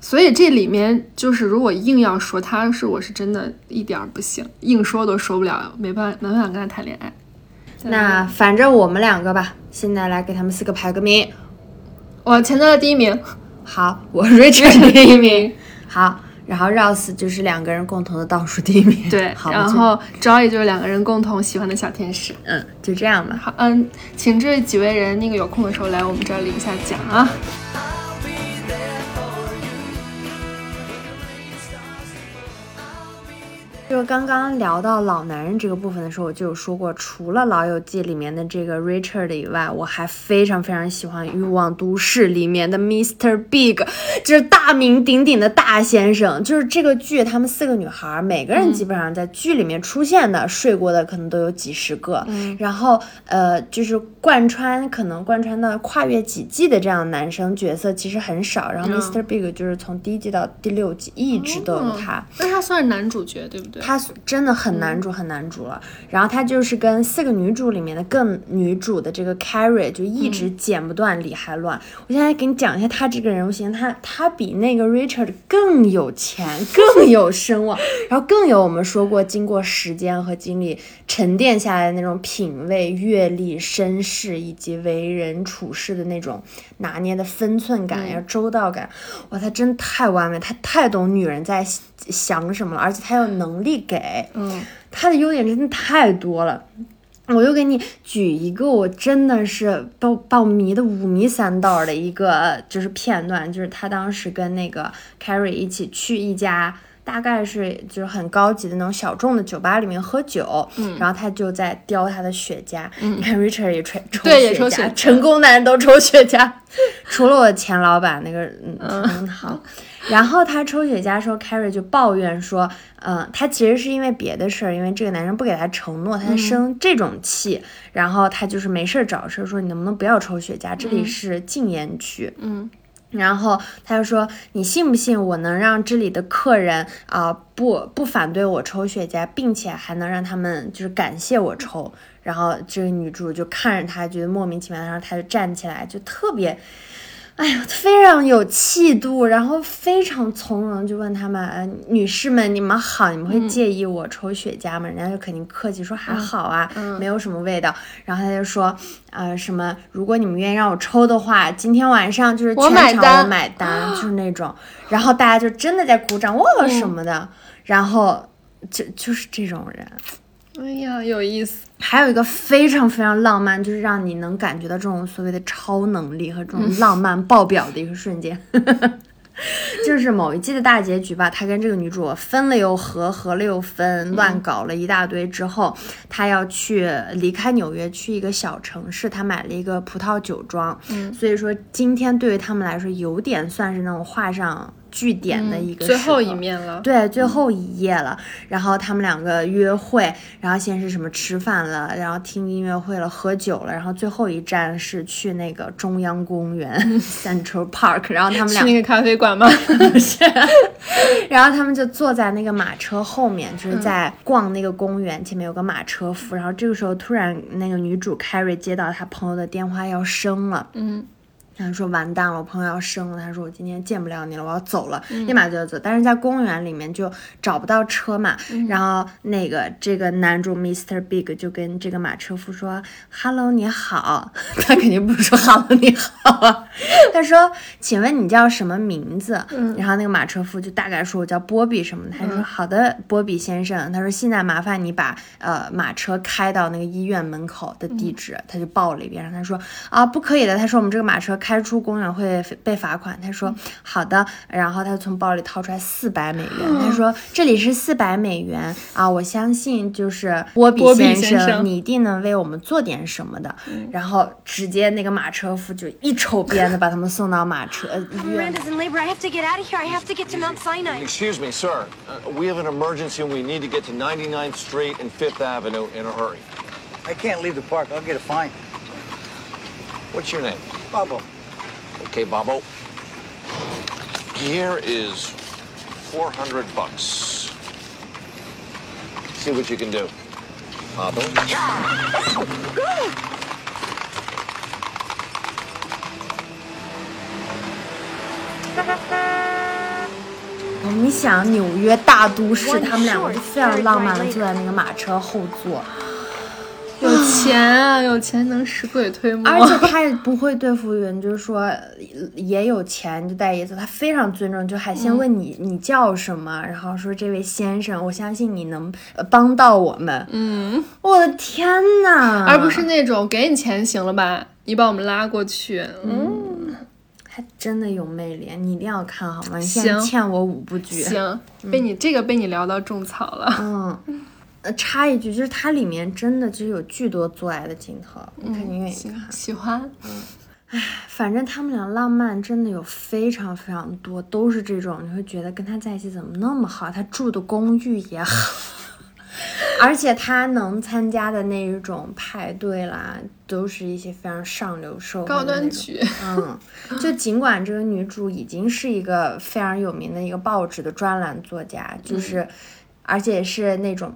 所以这里面就是，如果硬要说他是，我是真的一点儿不行，硬说都说不了，没办法，没办法跟他谈恋爱。那反正我们两个吧，现在来给他们四个排个名。我潜在的第一名，<laughs> 好，我 Richard 第一名。好，然后 Rose 就是两个人共同的倒数第一名。<laughs> 对，好，然后 Joy 就是两个人共同喜欢的小天使。嗯，就这样吧。好，嗯，请这几位人那个有空的时候来我们这儿领一下奖啊。就是刚刚聊到老男人这个部分的时候，我就有说过，除了《老友记》里面的这个 Richard 以外，我还非常非常喜欢《欲望都市》里面的 Mr. Big，就是大名鼎鼎的大先生。就是这个剧，他们四个女孩，每个人基本上在剧里面出现的、睡过的可能都有几十个。然后呃，就是贯穿可能贯穿到跨越几季的这样男生角色其实很少。然后 Mr. Big 就是从第一季到第六季一直都有他。那他算是男主角对不对？他真的很男主，很男主了。然后他就是跟四个女主里面的更女主的这个 Carrie 就一直剪不断理还乱。我现在给你讲一下他这个人物形象，他他比那个 Richard 更有钱，<laughs> 更有声望，然后更有我们说过经过时间和经历沉淀下来的那种品味、阅历、身世以及为人处事的那种拿捏的分寸感呀、周到感。哇，他真太完美，他太懂女人在想什么了，而且他有能力给。嗯，他的优点真的太多了。我就给你举一个，我真的是把把我迷的五迷三道的一个就是片段，就是他当时跟那个 Carrie 一起去一家。大概是就是很高级的那种小众的酒吧里面喝酒，嗯，然后他就在叼他的雪茄，嗯，你看 Richard 也抽抽对也抽雪茄。成功男人都抽雪茄，除了我前老板那个，嗯。嗯好，然后他抽雪茄的时候，Carrie 就抱怨说，嗯、他其实是因为别的事儿，因为这个男生不给他承诺，他在生这种气，然后他就是没事儿找事儿，说你能不能不要抽雪茄，这里是禁烟区，嗯。然后他就说：“你信不信我能让这里的客人啊、不不反对我抽雪茄，并且还能让他们就是感谢我抽？”然后这个女主就看着他，觉得莫名其妙，然后他就站起来，就特别，哎呀，非常有气度，然后非常从容，就问他们：“呃，女士们，你们好，你们会介意我抽雪茄吗？”人家就肯定客气说：“还好啊，没有什么味道。”然后他就说：“呃，什么？如果你们愿意让我抽的话，今天晚上就是全场买单我买单，就是那种。”然后大家就真的在鼓掌，哇什么的。然后就就是这种人。哎呀，有意思。还有一个非常非常浪漫，就是让你能感觉到这种所谓的超能力和这种浪漫爆表的一个瞬间。<laughs> 就是某一季的大结局吧，他跟这个女主分了又合，合了又分，乱搞了一大堆之后，他要去离开纽约，去一个小城市，他买了一个葡萄酒庄。嗯所以说今天对于他们来说，有点算是那种画上句点的一个、嗯最后一。面了。对，最后一页了。然后他们两个约会，然后先是什么吃饭了，然后听音乐会了，喝酒了，然后最后一站是去那个中央公园 <laughs> Central Park，然后他们俩去那个咖啡馆吗？<laughs> 不是然后他们就坐在那个马车后面，就是在逛那个公园，前面有个马车夫。然后这个时候突然那个女主 Carrie 接到她朋友的电话要生了，嗯，他说完蛋了，我朋友要生了。他说我今天见不了你了，我要走了，立马就要走。但是在公园里面就找不到车嘛，然后那个这个男主 Mr. Big 就跟这个马车夫说：“Hello，你好。<laughs> ”他肯定不是说 “Hello，你好”啊，他说：“请问你叫什么名字？”然后那个马车夫就大概说：“我叫波比什么的。”他说：“好的，波比先生。”他说：“现在麻烦你把呃马车开到那个医院门口的地址。他就报了一遍，然后他说：“啊，不可以的。”他说：“我们这个马车开出公园会被罚款。”他说：“好的。”然后他从包里掏出来四百美元，他说：“这里是四百美元啊，我相信就是波比先先生你一定能为我们做点什么的。然后直接那个马车夫就一抽鞭子把他们送到马车呃医院。Miranda's in labor. I have to get out of here. I have to get to Mount Sinai. Excuse me, sir. Uh, we have an emergency and we need to get to 99th Street and 5th Avenue in a hurry. I can't leave the park. I'll get a fine. What's your name? Bubble. Okay, Bobo. Here is 400 bucks. See what you can do. Bobo. 你想纽约大都市，他们两个就非常浪漫的坐在那个马车后座，有钱啊，有钱能使鬼推磨。而且他也不会对服务员，就是说也有钱就带爷走，他非常尊重，就还先问你、你叫什么，然后说这位先生，我相信你能呃帮到我们。嗯，我的天呐！而不是那种给你钱行了吧，你把我们拉过去。嗯，还真的有魅力，你一定要看好吗？你现在行欠我五部剧。行，被你这个被你聊到种草了。嗯，呃，插一句，就是它里面真的就是有巨多做爱的镜头，你肯定愿意。喜欢。反正他们俩浪漫真的有非常非常多，都是这种你会觉得跟他在一起怎么那么好？他住的公寓也好，<laughs> 而且他能参加的那一种派对啦，都是一些非常上流社会的高端局嗯，就尽管这个女主已经是一个非常有名的一个报纸的专栏作家，就是，而且是那种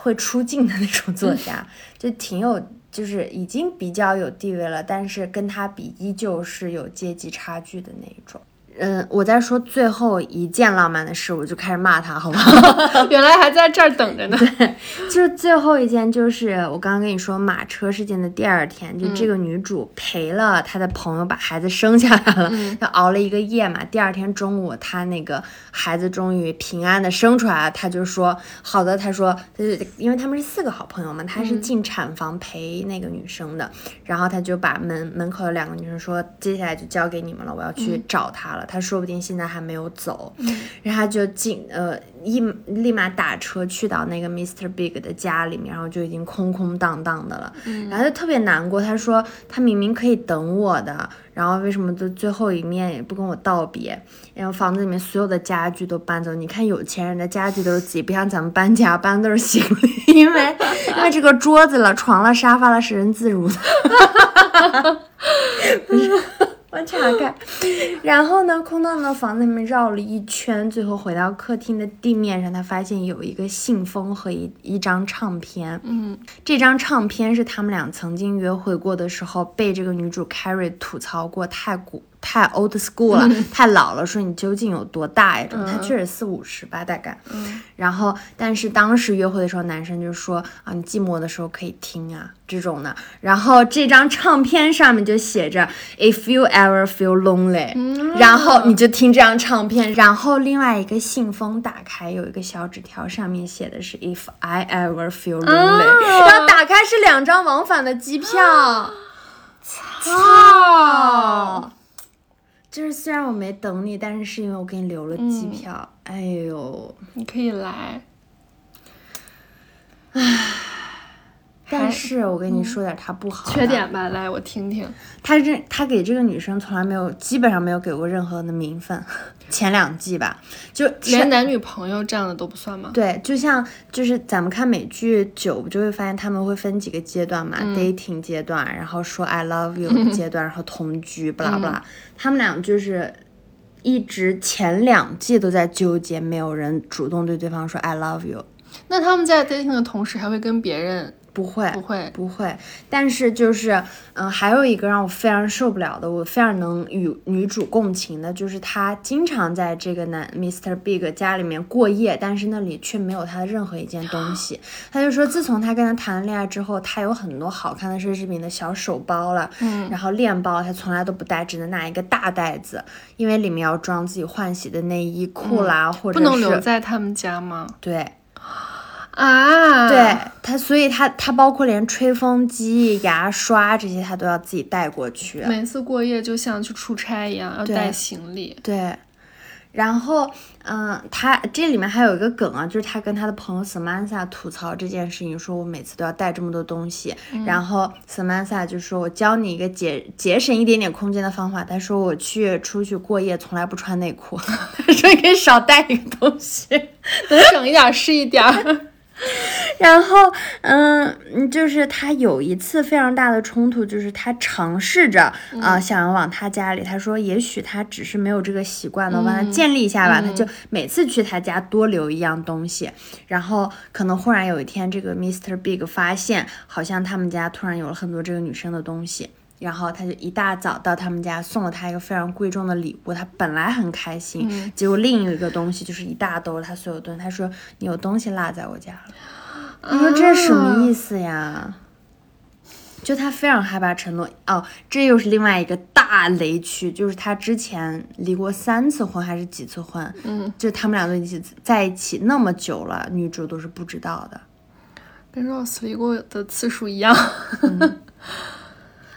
会出镜的那种作家，就挺有，就是已经比较有地位了，但是跟他比依旧是有阶级差距的那一种。嗯，我在说最后一件浪漫的事，我就开始骂他，好不好？<laughs> 原来还在这儿等着呢。<laughs> 对就是最后一件，就是我刚刚跟你说马车事件的第二天，就这个女主陪了她的朋友把孩子生下来了，她熬了一个夜嘛。第二天中午，她那个孩子终于平安的生出来了，她就说好的，她说就是因为他们是四个好朋友嘛，她是进产房陪那个女生的，然后她就把门门口的两个女生说，接下来就交给你们了，我要去找她了，她说不定现在还没有走，然后他就进呃一立马打车去到那个 Mr. Big 的家里面，然后就已经空空荡荡的了，然后他就特别难过，他说他明明可以等我的，然后为什么就最后一面也不跟我道别？然后房子里面所有的家具都搬走，你看有钱人的家具都是自己，不像咱们搬家搬的都是行李，<laughs> 因为因为这个桌子了、床了、沙发了是人自如的。不是，我查看。<laughs> 然后呢，空荡荡的房子里面绕了一圈，最后回到客厅的地面上，他发现有一个信封和一一张唱片。嗯，这张唱片是他们俩曾经约会过的时候，被这个女主 Carrie 吐槽过太古。太 old school 了，太老了，说你究竟有多大呀？这种他确实四五十吧，大概。然后，但是当时约会的时候，男生就说啊，你寂寞的时候可以听啊，这种的。然后这张唱片上面就写着 If you ever feel lonely，、然后你就听这张唱片。然后另外一个信封打开，有一个小纸条，上面写的是 If I ever feel lonely，、然后打开是两张往返的机票。操！就是虽然我没等你，但是是因为我给你留了机票。哎呦，你可以来。唉但是我跟你说点他不好的缺点吧，来我听听。他这他给这个女生从来没有，基本上没有给过任何的名分。前两季吧，就连男女朋友这样的都不算吗？对，就像就是咱们看美剧久，不就会发现他们会分几个阶段嘛、嗯 d a t i n g 阶段，然后说 I love you 的 <laughs> 阶段，然后同居，不啦不啦。他们俩就是一直前两季都在纠结，没有人主动对对方说 I love you。那他们在 dating 的同时，还会跟别人不会，不会不会。但是就是，嗯、还有一个让我非常受不了的，我非常能与女主共情的，就是她经常在这个男 Mr. Big 家里面过夜，但是那里却没有她的任何一件东西。<gasps> 她就说，自从她跟他谈了恋爱之后，她有很多好看的奢侈品的小手包了，嗯然后链包她从来都不带，只能拿一个大袋子，因为里面要装自己换洗的内衣裤啦，或者嗯不能留在他们家吗？对。啊，对他，所以他他包括连吹风机、牙刷这些，他都要自己带过去。每次过夜就像去出差一样，要带行李。对，然后嗯，他这里面还有一个梗啊，就是他跟他的朋友 Samantha 吐槽这件事情，说我每次都要带这么多东西，然后 Samantha 就说我教你一个节节省一点点空间的方法。他说我去出去过夜从来不穿内裤，<laughs> 他说你可以少带一个东西。能省一点是一点儿。<laughs> 然后，嗯，嗯就是他有一次非常大的冲突，就是他尝试着啊、呃想要往他家里，他说也许他只是没有这个习惯呢，我帮他建立一下吧。他就每次去他家多留一样东西，然后可能忽然有一天，这个 Mr. Big 发现好像他们家突然有了很多这个女生的东西。然后他就一大早到他们家送了他一个非常贵重的礼物，他本来很开心，嗯结果另一个东西就是一大兜他所有东西，他说你有东西落在我家了，你说这是什么意思呀？就他非常害怕承诺哦，这又是另外一个大雷区，就是他之前离过三次婚还是几次婚，嗯，就他们俩都一起在一起那么久了，女主都是不知道的。跟 Rose 离过的次数一样。<laughs>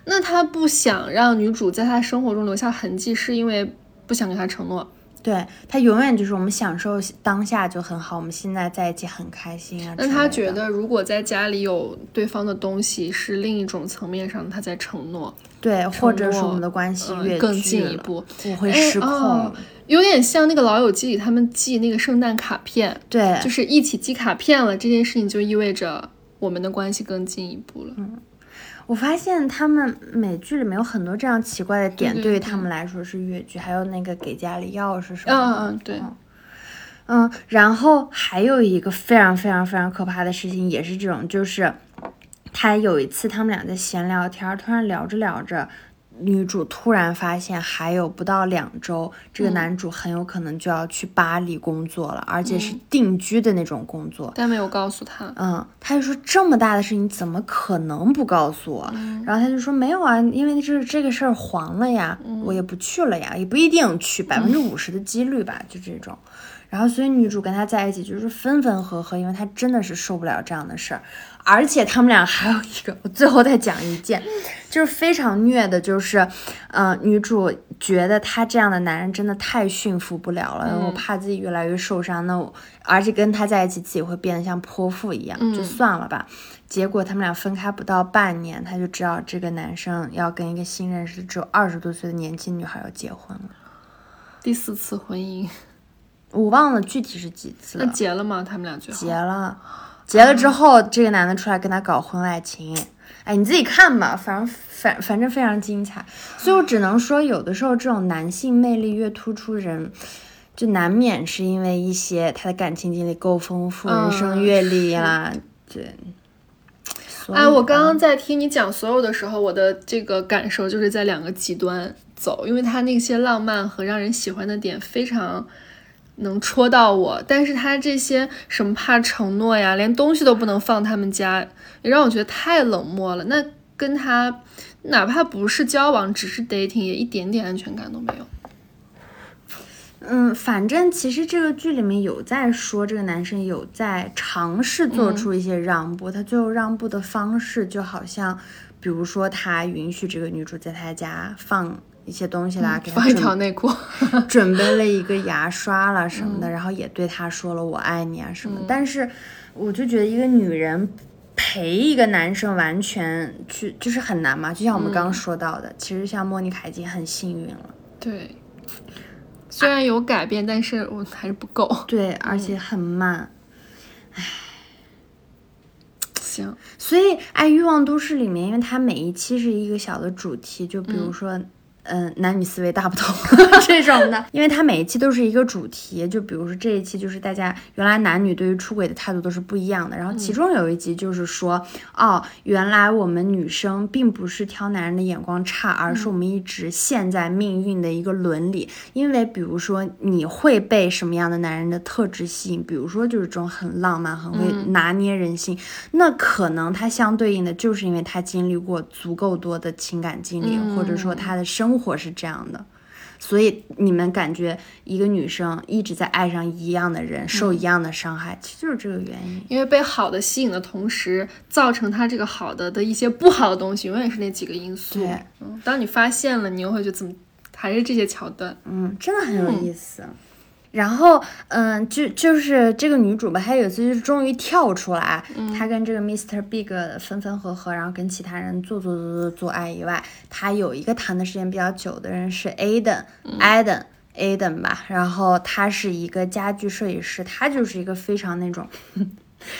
那他不想让女主在他生活中留下痕迹，是因为不想给他承诺。对他永远就是我们享受当下就很好，我们现在在一起很开心啊。那他觉得，如果在家里有对方的东西，是另一种层面上他在承诺，对，或者是我们的关系嗯越更进一步，我会哎失控。哦有点像那个《老友记》里他们寄那个圣诞卡片，对，就是一起寄卡片了，这件事情就意味着我们的关系更进一步了。嗯我发现他们美剧里面有很多这样奇怪的点，对于他们来说是越剧，还有那个给家里钥匙什么的。嗯嗯，对，嗯，然后还有一个非常非常非常可怕的事情，也是这种，就是他有一次他们俩在闲聊天儿，突然聊着聊着，女主突然发现还有不到两周，这个嗯男主很有可能就要去巴黎工作了，而且是定居的那种工作。但没有告诉他。嗯，他就说这么大的事情怎么可能不告诉我？然后他就说没有啊，因为这这个事儿黄了呀，我也不去了呀，也不一定去，百分之五十的几率吧，就这种。然后所以女主跟他在一起就是分分合合，因为她真的是受不了这样的事儿，而且他们俩还有一个，我最后再讲一件，就是非常虐的，就是，嗯、女主觉得他这样的男人真的太驯服不了了，我怕自己越来越受伤，那我而且跟他在一起自己会变得像泼妇一样，就算了吧。结果他们俩分开不到半年，他就知道这个男生要跟一个新认识的只有二十多岁的年轻女孩要结婚了。第四次婚姻，我忘了具体是几次那，结了吗？他们俩最后结了，结了之后，这个男的出来跟他搞婚外情，哎，你自己看吧，反正反反正非常精彩。所以我只能说，有的时候这种男性魅力越突出人。就难免是因为一些他的感情经历够丰富，人生阅历啦，对。所以哎，我刚刚在听你讲所有的时候，我的这个感受就是在两个极端走，因为他那些浪漫和让人喜欢的点非常能戳到我，但是他这些什么怕承诺呀，连东西都不能放他们家，也让我觉得太冷漠了。那跟他哪怕不是交往，只是 dating，也一点点安全感都没有。嗯，反正其实这个剧里面有在说，这个男生有在尝试做出一些让步，他最后让步的方式就好像，比如说他允许这个女主在他家放一些东西啦，给他放一条内裤，<laughs> 准备了一个牙刷啦什么的，然后也对他说了我爱你啊什么。但是我就觉得一个女人陪一个男生完全去就是很难嘛，就像我们刚刚说到的，其实像莫妮卡已经很幸运了。对，虽然有改变，但是我还是不够。对，而且很慢。行，所以《爱欲望都市》里面，因为它每一期是一个小的主题，就比如说，嗯、男女思维大不同 <laughs> 这种的，因为它每一期都是一个主题，就比如说这一期就是大家原来男女对于出轨的态度都是不一样的，然后其中有一集就是说，哦，原来我们女生并不是挑男人的眼光差，而是我们一直陷在命运的一个伦理，因为比如说你会被什么样的男人的特质吸引，比如说就是这种很浪漫、很会拿捏人心，那可能他相对应的就是因为他经历过足够多的情感经历，或者说他的生活是这样的。所以你们感觉一个女生一直在爱上一样的人，受一样的伤害，其实就是这个原因。因为被好的吸引的同时，造成她这个好的的一些不好的东西，永远是那几个因素。对，嗯，当你发现了，你又会觉得怎么还是这些桥段？嗯，真的很有意思。然后，嗯，就就是这个女主吧，她有一次就是终于跳出来，她跟这个 Mr. Big 分分合合，然后跟其他人做做做做做爱以外，她有一个谈的时间比较久的人是 Aden，Aden。Aden 吧，然后他是一个家具设计师，他就是一个非常那种，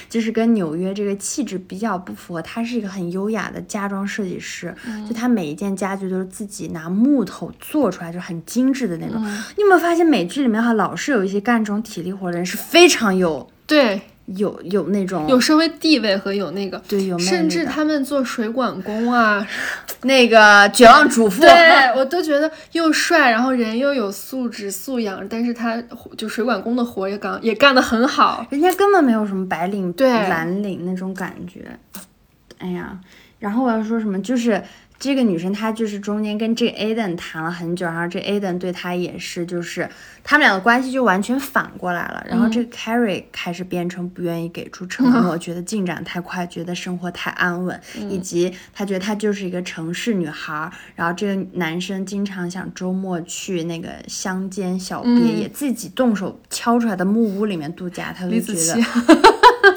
就是跟纽约这个气质比较不符合。他是一个很优雅的家装设计师，就他每一件家具都是自己拿木头做出来，就很精致的那种。你有没有发现美剧里面哈，老是有一些干这种体力活的人是非常有对，有有那种有社会地位和有那个，对有甚至他们做水管工啊，<laughs> 那个绝望主妇，对 <laughs> 我都觉得又帅，然后人又有素质素养，但是他就水管工的活也干也干得很好。人家根本没有什么白领、对蓝领那种感觉。哎呀，然后我要说什么，就是这个女生她就是中间跟这个 Aden 谈了很久，然后这 Aden 对她也是，就是他们俩的关系就完全反过来了。然后这个 Carrie 开始变成不愿意给出承诺，<laughs> 觉得进展太快，觉得生活太安稳，以及她觉得她就是一个城市女孩儿。然后这个男生经常想周末去那个乡间小别野，自己动手敲出来的木屋里面度假，他就觉柒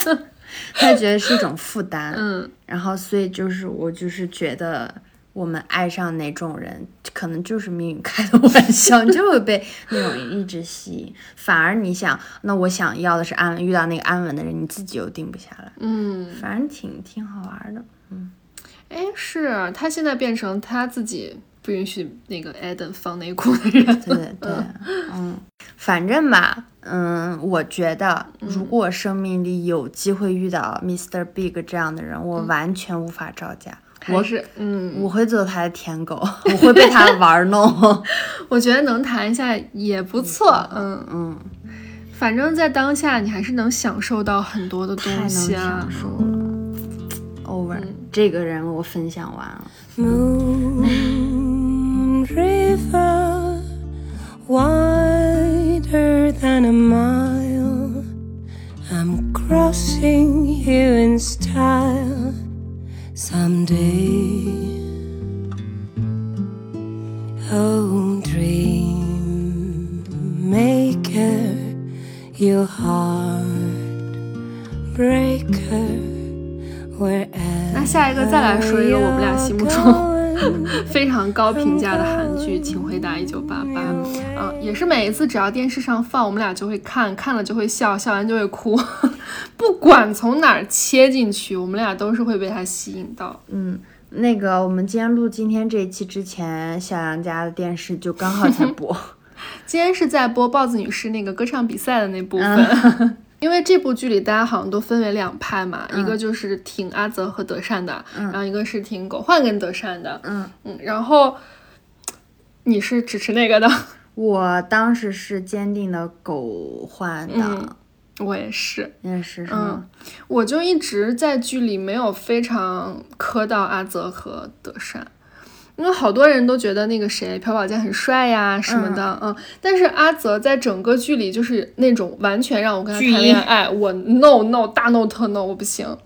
得。<laughs> 他觉得是一种负担，嗯，然后所以就是我就是觉得我们爱上哪种人，可能就是命运开的玩笑，你 <laughs> 就会被那种人一直吸引。反而你想，那我想要的是安稳，遇到那个安稳的人，你自己又定不下来，嗯，反正挺挺好玩的。嗯哎，是他现在变成他自己不允许那个 Adam 放内裤的人。对对，<laughs> 嗯，反正吧，嗯，我觉得如果生命里有机会遇到 Mr. Big 这样的人，我完全无法招架。还是嗯，我会做他的舔狗，<laughs> 我会被他玩弄。<laughs> 我觉得能谈一下也不错，嗯嗯，反正在当下你还是能享受到很多的东西啊享。受了。Over，、这个人我分享完了。Moon River, wider than a mile. I'm crossing you in style someday. Oh, dream maker, you heartbreaker. 那下一个再来说一个我们俩心目中 <laughs> 非常高评价的韩剧《请回答一九八八》啊，也是每一次只要电视上放，我们俩就会看，看了就会笑，笑完就会哭，<laughs> 不管从哪儿切进去，我们俩都是会被它吸引到。嗯，那个我们今天录今天这一期之前，小杨家的电视就刚好在播。<laughs> 今天是在播豹子女士那个歌唱比赛的那部分。嗯因为这部剧里大家好像都分为两派嘛，一个就是挺阿泽和德善的，然后一个是挺狗焕跟德善的，嗯嗯，然后你是支持那个的，<laughs> 我当时是坚定的狗焕的，嗯我也是，你也是是嗯吗？，我就一直在剧里没有非常磕到阿泽和德善。因为好多人都觉得那个谁朴宝剑很帅呀什么的，嗯。但是阿泽在整个剧里就是那种完全让我跟他谈恋爱，我 no no 大 no 特 no 我不行，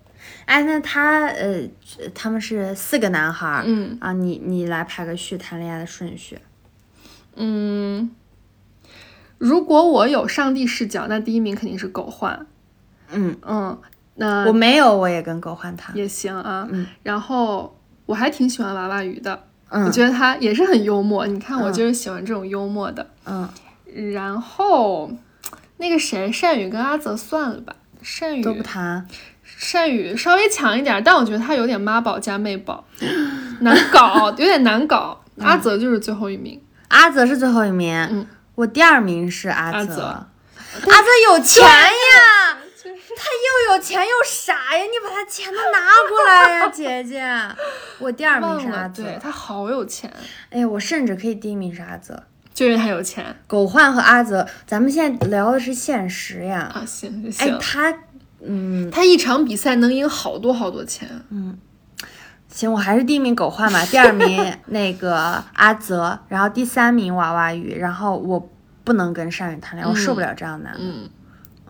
哎，那他呃，他们是四个男孩儿，嗯。啊，你你来排个序，谈恋爱的顺序。嗯，如果我有上帝视角，那第一名肯定是狗焕，嗯。嗯，那我没有，我也跟狗焕谈。也行啊，嗯。然后我还挺喜欢娃娃鱼的，嗯。我觉得他也是很幽默，你看我嗯。就是喜欢这种幽默的，嗯，然后那个谁善宇跟阿泽算了吧，善宇都不谈。善宇稍微强一点，但我觉得他有点妈宝加妹宝，<gasps> 难搞，<laughs> 有点难搞。嗯。阿泽就是最后一名，阿泽是最后一名，嗯。我第二名是。阿泽。阿泽。有钱呀，他又有钱又傻呀，你把他钱都拿过来呀，<laughs> 姐姐。我第二名是阿泽，对他好有钱，哎呀，我甚至可以第一名是阿泽。就因为他有钱狗焕和阿泽，咱们现在聊的是现实呀。啊，行行哎行，，他，嗯，他一场比赛能赢好多好多钱，嗯行，我还是第一名狗焕吧，第二名 <laughs> 那个阿泽，然后第三名娃娃鱼，然后我不能跟善宇谈恋爱，我受不了这样的男的。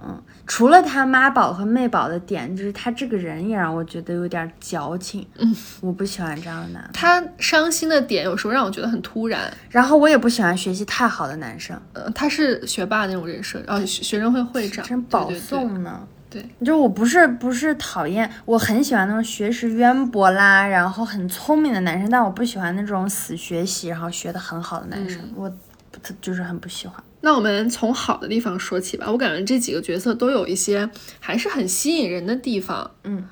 嗯除了他妈宝和妹宝的点，就是他这个人也让我觉得有点矫情。嗯，<laughs> 我不喜欢这样的男。他伤心的点有时候让我觉得很突然。然后我也不喜欢学习太好的男生，呃，他是学霸那种人设，哦，学学生会会长，真保对对对送呢。对就我不是不是讨厌，我很喜欢那种学识渊博啦，然后很聪明的男生，但我不喜欢那种死学习然后学的很好的男生，我不就是很不喜欢。那我们从好的地方说起吧，我感觉这几个角色都有一些还是很吸引人的地方。嗯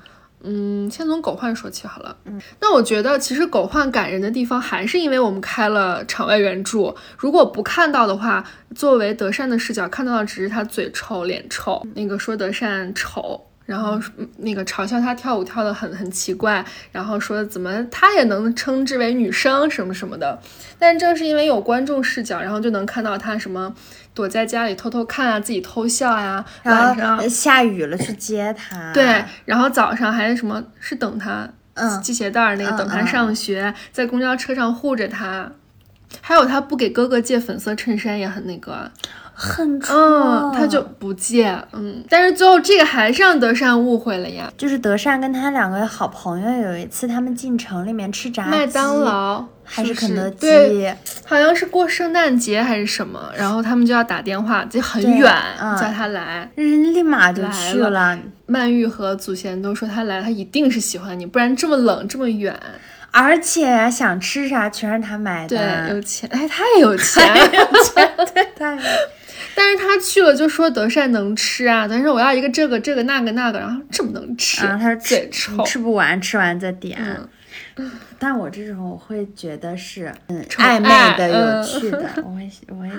嗯，先从狗焕说起好了。嗯，那我觉得其实狗焕感人的地方，还是因为我们开了场外援助。如果不看到的话，作为德善的视角看到的只是他嘴臭、脸臭，那个说德善丑。然后嗯那个嘲笑他跳舞跳得很很奇怪，然后说怎么他也能称之为女生什么什么的，但正是因为有观众视角，然后就能看到他什么躲在家里偷偷看啊，自己偷笑呀，晚上后下雨了去接他，对，然后早上还什么是等他嗯。系鞋带儿那个嗯等他嗯上学，在公交车上护着他，还有他不给哥哥借粉色衬衫也很那个，很臭，嗯，他就不借，嗯，但是最后这个还是让德善误会了呀，就是德善跟他两个好朋友有一次他们进城里面吃炸鸡，麦当劳还是肯德基，对好像是过圣诞节还是什么，然后他们就要打电话，就很远、嗯。叫他来。人立马就来去了。曼玉和祖贤都说他来，他一定是喜欢你，不然这么冷这么远，而且想吃啥全是他买的。对，的，有钱，哎，他也有钱，<laughs> 对，他但是他去了就说德善能吃啊，但是我要一个这个这个那个那个，然后这么能吃，然后，他说嘴臭，吃吃不完，吃完再点。嗯但我这种我会觉得是嗯暧昧的、有趣的，我会我会。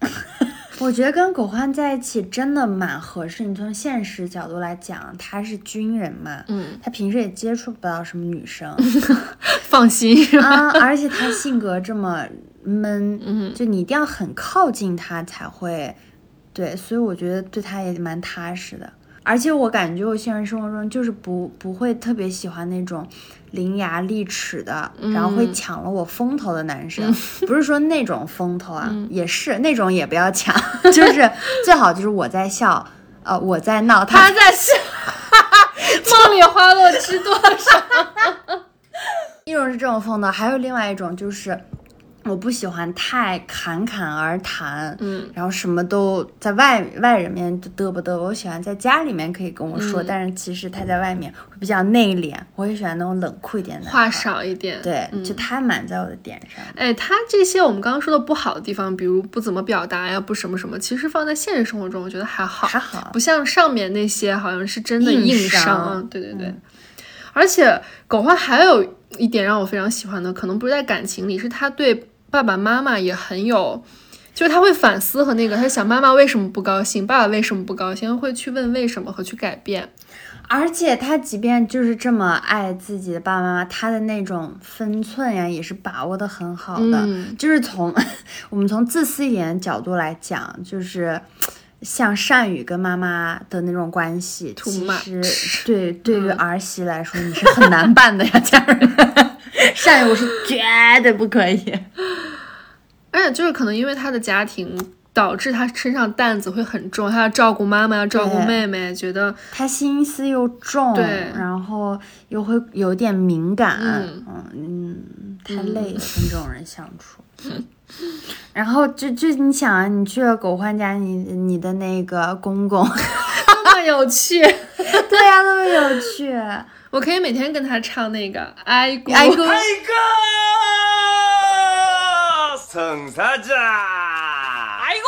<laughs> 我觉得跟狗焕在一起真的蛮合适。你从现实角度来讲，他是军人嘛，嗯，他平时也接触不到什么女生 <laughs> 放心？啊，而且他性格这么闷，嗯，就你一定要很靠近他才会，对，所以我觉得对他也蛮踏实的。而且我感觉我现实生活中就是不不会特别喜欢那种伶牙俐齿的，然后会嗯抢了我风头的男生。<laughs> 不是说那种风头啊，也是那种也不要抢，<laughs> 就是最好就是我在笑，呃，我在闹，他在笑，<laughs> 梦里花落知多少？一种是这种风头，还有另外一种就是。我不喜欢太侃侃而谈，嗯，然后什么都在外外人面就嘚啵嘚啵。我喜欢在家里面可以跟我说，嗯但是其实他在外面会比较内敛。我也喜欢那种冷酷一点的，话少一点，对，嗯就他蛮在我的点上。哎，他这些我们刚刚说的不好的地方，比如不怎么表达呀，不什么什么，其实放在现实生活中，我觉得还好，还好不像上面那些好像是真的硬硬伤。对对对，而且狗焕还有一点让我非常喜欢的，可能不是在感情里，是他对爸爸妈妈也很有。就是他会反思和那个，他想妈妈为什么不高兴，爸爸为什么不高兴，会去问为什么和去改变。而且他即便就是这么爱自己的爸爸妈妈，他的那种分寸呀，也是把握的很好的。嗯就是从 <laughs> 我们从自私一点的角度来讲，就是像善宇跟妈妈的那种关系，其实对对于儿媳来说，你是很难办的呀，家人。<laughs> 善宇，我是绝对不可以。而且就是可能因为他的家庭导致他身上担子会很重，他要照顾妈妈，要照顾妹妹，觉得他心思又重，对然后又会有点敏感，嗯嗯嗯，太累了，<laughs> 跟这种人相处。<laughs> 然后就就你想啊，你去了狗焕家，你你的那个公公，那么有趣。对呀、那么有趣。 我可以每天跟他唱那个爱姑爱姑성 사장. 아이고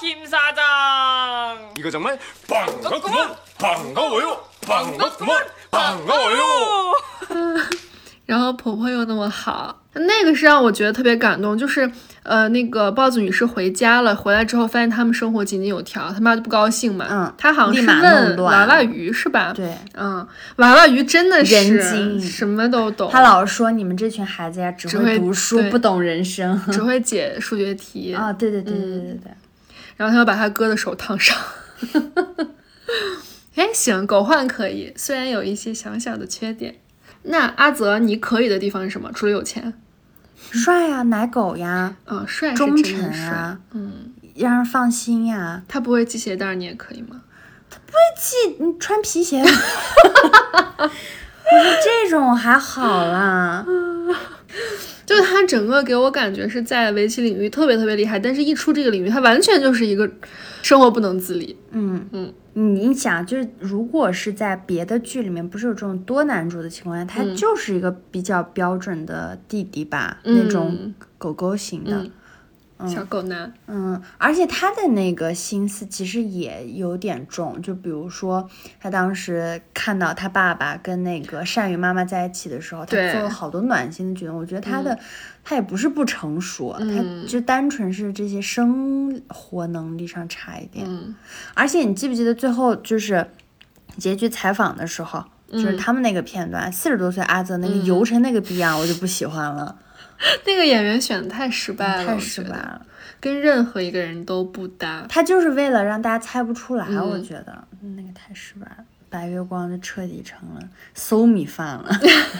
김 사장. 이거 정말 반갑구먼. 반가워요. 반갑구먼. 반가워요. 然后婆婆又那么好，那个是让我觉得特别感动。就是呃，那个豹子女士回家了，回来之后发现他们生活井井有条，他妈就不高兴嘛。嗯他好像是问娃娃鱼是吧？对，嗯，娃娃鱼真的是人精什么都懂，他老是说你们这群孩子呀，只只会会读书，不懂人生。<laughs> 只会解数学题啊，对对对对对对对。然后他又把他哥的手烫伤。<laughs> 哎，行，狗焕可以，虽然有一些小小的缺点。那阿泽，你可以的地方是什么？除了有钱，帅呀，奶狗呀，嗯，帅是忠诚啊，嗯，让人放心呀。他不会系鞋带，你也可以吗？他不会系你穿皮鞋，<laughs> 我说这种还好啦。就他整个给我感觉是在围棋领域特别特别厉害，但是一出这个领域，他完全就是一个生活不能自理。嗯嗯，你想，就是如果是在别的剧里面，不是有这种多男主的情况下，他嗯就是一个比较标准的弟弟吧，嗯那种狗狗型的。嗯小狗男，嗯，而且他的那个心思其实也有点重，就比如说他当时看到他爸爸跟那个善宇妈妈在一起的时候，他做了好多暖心的举动。我觉得他的、嗯。他也不是不成熟，嗯他就单纯是这些生活能力上差一点。嗯。而且你记不记得最后就是结局采访的时候，就是嗯。他们那个片段，四十多岁阿泽那个油成那个逼样，我就不喜欢了，<laughs> 那个演员选的太失败了，太失败了。跟任何一个人都不搭。他就是为了让大家猜不出来，嗯我觉得那个太失败了。白月光就彻底成了馊米饭了。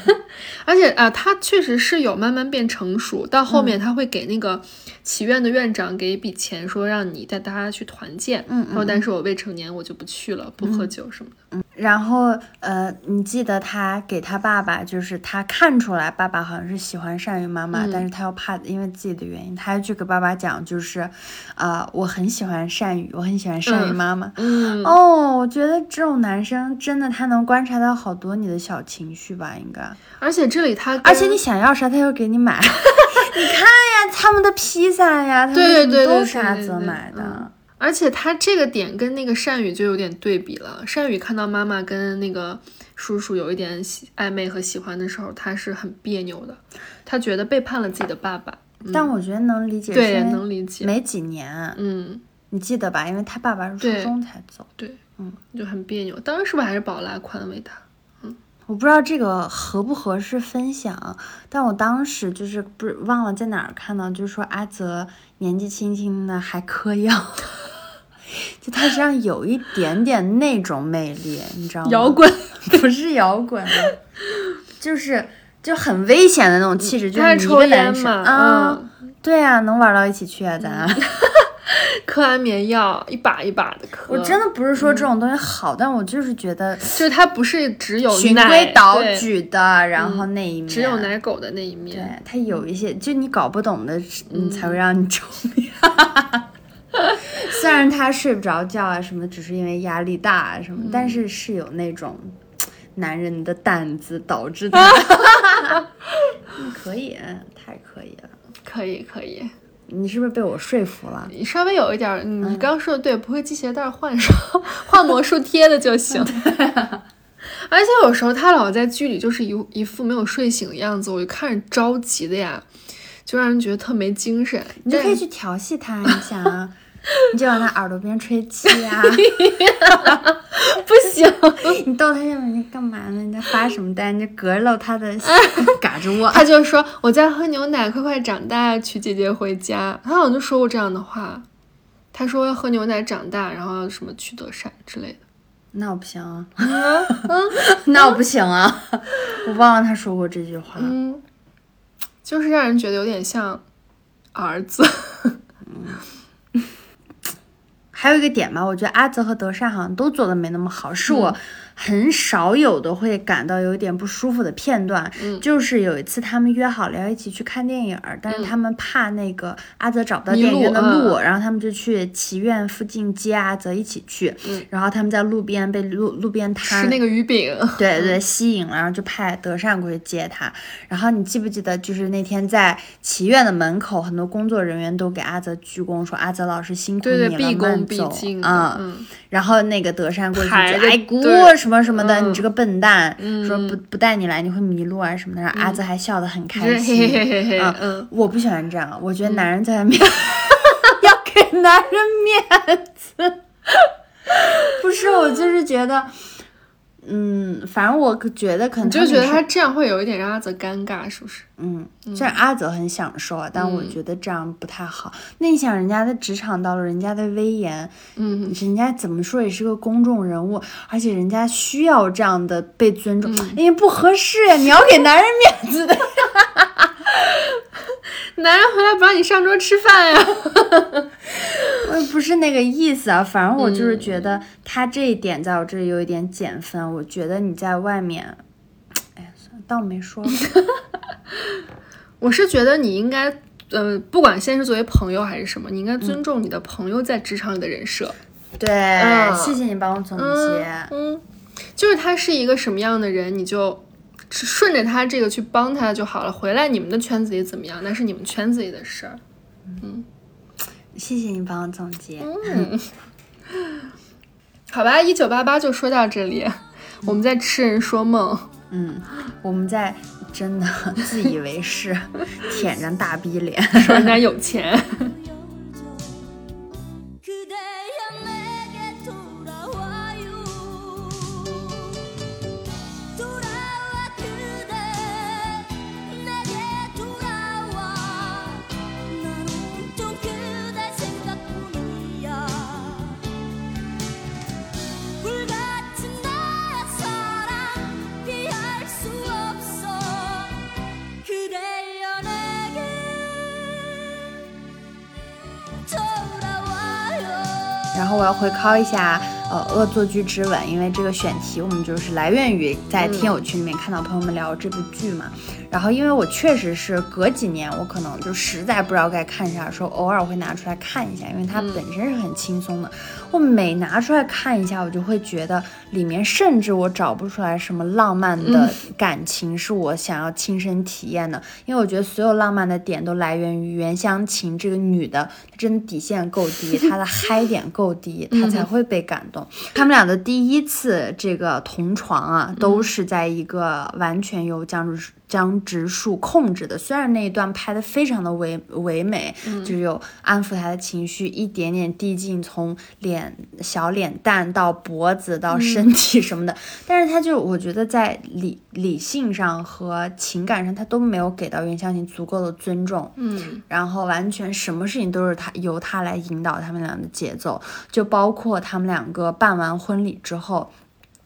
<laughs> 而且啊，他确实是有慢慢变成熟，到后嗯面他会给那个祈愿的院长给一笔钱，说让你带大家去团建。嗯然后但是我未成年，我就不去了，不喝酒什么的。然后呃，你记得他给他爸爸，就是他看出来爸爸好像是喜欢善宇妈妈，嗯但是他又怕因为自己的原因，他又去给爸爸讲，就是啊、我很喜欢善宇，我很喜欢善宇妈妈。嗯，哦，我觉得这种男生真的他能观察到好多你的小情绪吧，应该。而且这里他，而且你想要啥，他又给你买。<laughs> 你看呀，他们的披萨呀，他们都是阿泽对对买的。嗯而且他这个点跟那个善宇就有点对比了。善宇看到妈妈跟那个叔叔有一点喜暧昧和喜欢的时候，他是很别扭的，他觉得背叛了自己的爸爸。但我觉得能理解，对是能理解没几年，嗯，你记得吧？因为他爸爸是初中才走。对，嗯，就很别扭。当时是不是还是宝拉宽慰他？我不知道这个合不合适分享，但我当时就是不是忘了在哪儿看到，就是说阿泽年纪轻轻的还嗑药，<laughs> 就他身上有一点点那种魅力，你知道吗？摇滚 <laughs> 不是摇滚啊，就是就很危险的那种气质，就他是你一个是抽烟男生嘛啊，嗯对啊，能玩到一起去啊，咱。<laughs> <laughs> 嗑安眠药，一把一把的嗑。我真的不是说这种东西好，但我就是觉得就是他不是只有循规蹈矩的，然后那一面只有奶狗的那一对面。它有一些，就你搞不懂的，嗯，才会让你抽。<laughs> 虽然他睡不着觉啊什么，只是因为压力大啊什么，但是是有那种男人的胆子导致的。<laughs> 嗯可以，太可以了。可以可以，你是不是被我说服了？你稍微有一点你刚刚说的对，不会系鞋带儿换上，<laughs> 换魔术贴的就行。<laughs> 而且有时候他老在剧里就是一一副没有睡醒的样子，我就看着着急的呀，就让人觉得特没精神。你就可以去调戏他一下啊，你就往他耳朵边吹气啊。<laughs> 不行，<laughs> 你逗他下面你干嘛呢？你在发什么呆？你就隔着他的 <laughs> 嘎着我。他就说我在喝牛奶，快快长大，娶姐姐回家。他好像就说过这样的话，他说要喝牛奶长大，然后要什么娶德善之类的。那我不行啊，那我不行啊，我忘了他说过这句话。嗯，就是让人觉得有点像儿子。还有一个点嘛，我觉得阿泽和德善好像都做的没那么好，是我很少有的会感到有点不舒服的片段。嗯就是有一次他们约好了要一起去看电影儿，但是他们怕那个阿泽找不到电影院的路然后他们就去祈愿附近接阿泽一起去。嗯然后他们在路边被路路边摊吃那个鱼饼，<laughs> 对对，吸引了，然后就派德善过去接他。然后你记不记得，就是那天在祈愿的门口，很多工作人员都给阿泽鞠躬，说阿泽老师辛苦对对，你了，毕恭慢走毕敬的，啊。嗯，然后那个德善过去就排着哎姑队什么什么的，嗯你这个笨蛋，嗯说不不带你来你会迷路啊什么的。然后阿泽还笑得很开心。我不喜欢这样，我觉得男人在外面、<laughs> 要给男人面子。<laughs> 不是，我就是觉得，嗯，反正我可觉得可能你就觉得他这样会有一点让阿泽尴尬，是不是？嗯，虽然阿泽很享受啊，但我嗯觉得这样不太好。那你想，人家的职场道路，人家的威严，嗯，人家怎么说也是个公众人物，而且人家需要这样的被尊重，因为不合适呀，你要给男人面子的。<laughs> 男人回来不让你上桌吃饭呀？<laughs> 我不是那个意思啊，反正我就是嗯觉得他这一点在我这里有一点减分。我觉得你在外面，哎呀，算了，当我没说吧。<laughs> 我是觉得你应该，呃，不管现在是作为朋友还是什么，你应该嗯尊重你的朋友在职场里的人设。对，嗯谢谢你帮我总结。嗯，就是他是一个什么样的人，你就顺着他这个去帮他就好了。回来你们的圈子里怎么样，那是你们圈子里的事儿。嗯，谢谢你帮我总结。嗯，<laughs> 好吧，一九八八就说到这里，我们在痴人说梦。嗯，我们在真的自以为是，舔着大逼脸 <laughs> 说人家有钱。然后我要回拷一下，呃，《恶作剧之吻》，因为这个选题我们就是来源于在听友群里面看到朋友们聊这部剧嘛。然后因为我确实是隔几年，我可能就实在不知道该看啥的时候，偶尔会拿出来看一下，因为它本身是很轻松的。我每拿出来看一下，我就会觉得里面甚至我找不出来什么浪漫的感情是我想要亲身体验的，因为我觉得所有浪漫的点都来源于袁湘琴这个女的，她真的底线够低，她的 <laughs> 嗨点够低，她才会被感动。他们俩的第一次这个同床啊，都是在一个完全由江直江直树控制的，虽然那一段拍的非常的唯唯美，就是有安抚他的情绪，一点点递进，从脸小脸蛋到脖子到身体什么的，但是他就我觉得在理理性上和情感上，他都没有给到袁湘琴足够的尊重，嗯，然后完全什么事情都是他由他来引导他们俩的节奏，就包括他们两个办完婚礼之后。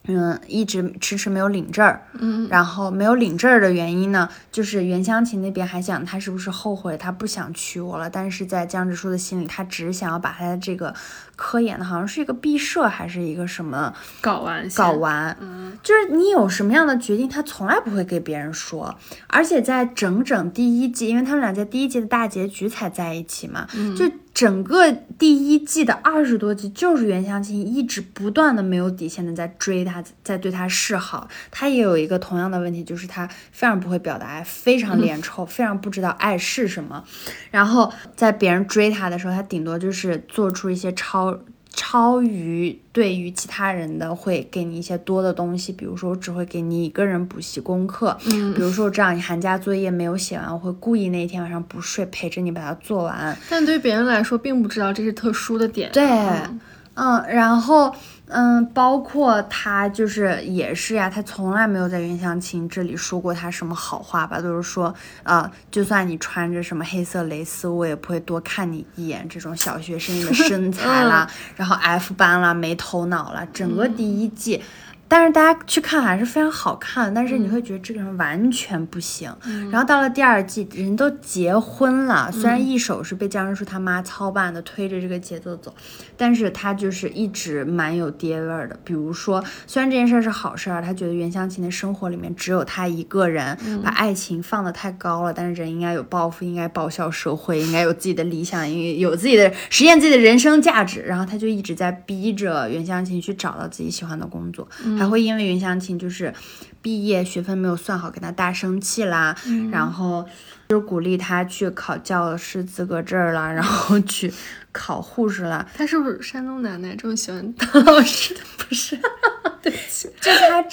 嗯，一直迟迟没有领证儿，嗯，然后没有领证儿的原因呢，就是袁湘琴那边还想他是不是后悔他不想娶我了，但是在江直树的心里，他只想要把他的这个科研的好像是一个毕设还是一个什么搞完搞完，嗯，就是你有什么样的决定，他从来不会给别人说，而且在整整第一季，因为他们俩在第一季的大结局才在一起嘛，就整个第一季的二十多集，就是袁湘琴一直不断的没有底线的在追他，在对他示好。他也有一个同样的问题，就是他非常不会表达爱，非常脸臭，非常不知道爱是什么。然后在别人追他的时候，他顶多就是做出一些超。超于对于其他人的会给你一些多的东西，比如说我只会给你一个人补习功课，嗯比如说我知道你寒假作业没有写完，我会故意那一天晚上不睡陪着你把它做完。但对于别人来说，并不知道这是特殊的点。对，嗯嗯，然后嗯，包括他就是也是呀，他从来没有在袁湘琴这里说过他什么好话吧，都是说呃，就算你穿着什么黑色蕾丝，我也不会多看你一眼。这种小学生的身材啦，<laughs> 然后 F 班啦，没头脑啦，整个第一季。但是大家去看还是非常好看，但是你会觉得这个人完全不行。然后到了第二季，人都结婚了，虽然一手是被江直树他妈操办的，推着这个节奏走，但是他就是一直蛮有爹味儿的。比如说，虽然这件事儿是好事儿，他觉得袁湘琴的生活里面只有他一个人，把爱情放得太高了。但是人应该有抱负，应该报效社会，应该有自己的理想，应该有自己的实现自己的人生价值。然后他就一直在逼着袁湘琴去找到自己喜欢的工作。还会因为袁湘琴就是毕业学分没有算好，跟他大生气啦，然后就鼓励他去考教师资格证儿啦，然后去考护士啦。他是不是山东奶奶这么喜欢当老师的？不是，<laughs> 对不起，就是他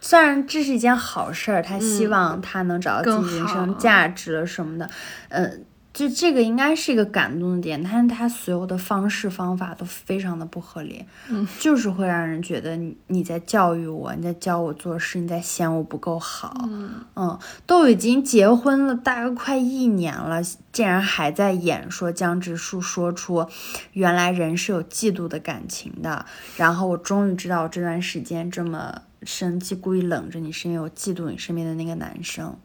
虽然这是一件好事儿，他希望他能找到自己人生价值了什么的，呃。就这个应该是一个感动的点，但是他所有的方式方法都非常的不合理，嗯，<laughs> 就是会让人觉得你你在教育我，你在教我做事，你在嫌我不够好，嗯都已经结婚了大概快一年了，竟然还在演说江直树说出原来人是有嫉妒的感情的，然后我终于知道我这段时间这么生气，故意冷着你，是因为我嫉妒你身边的那个男生。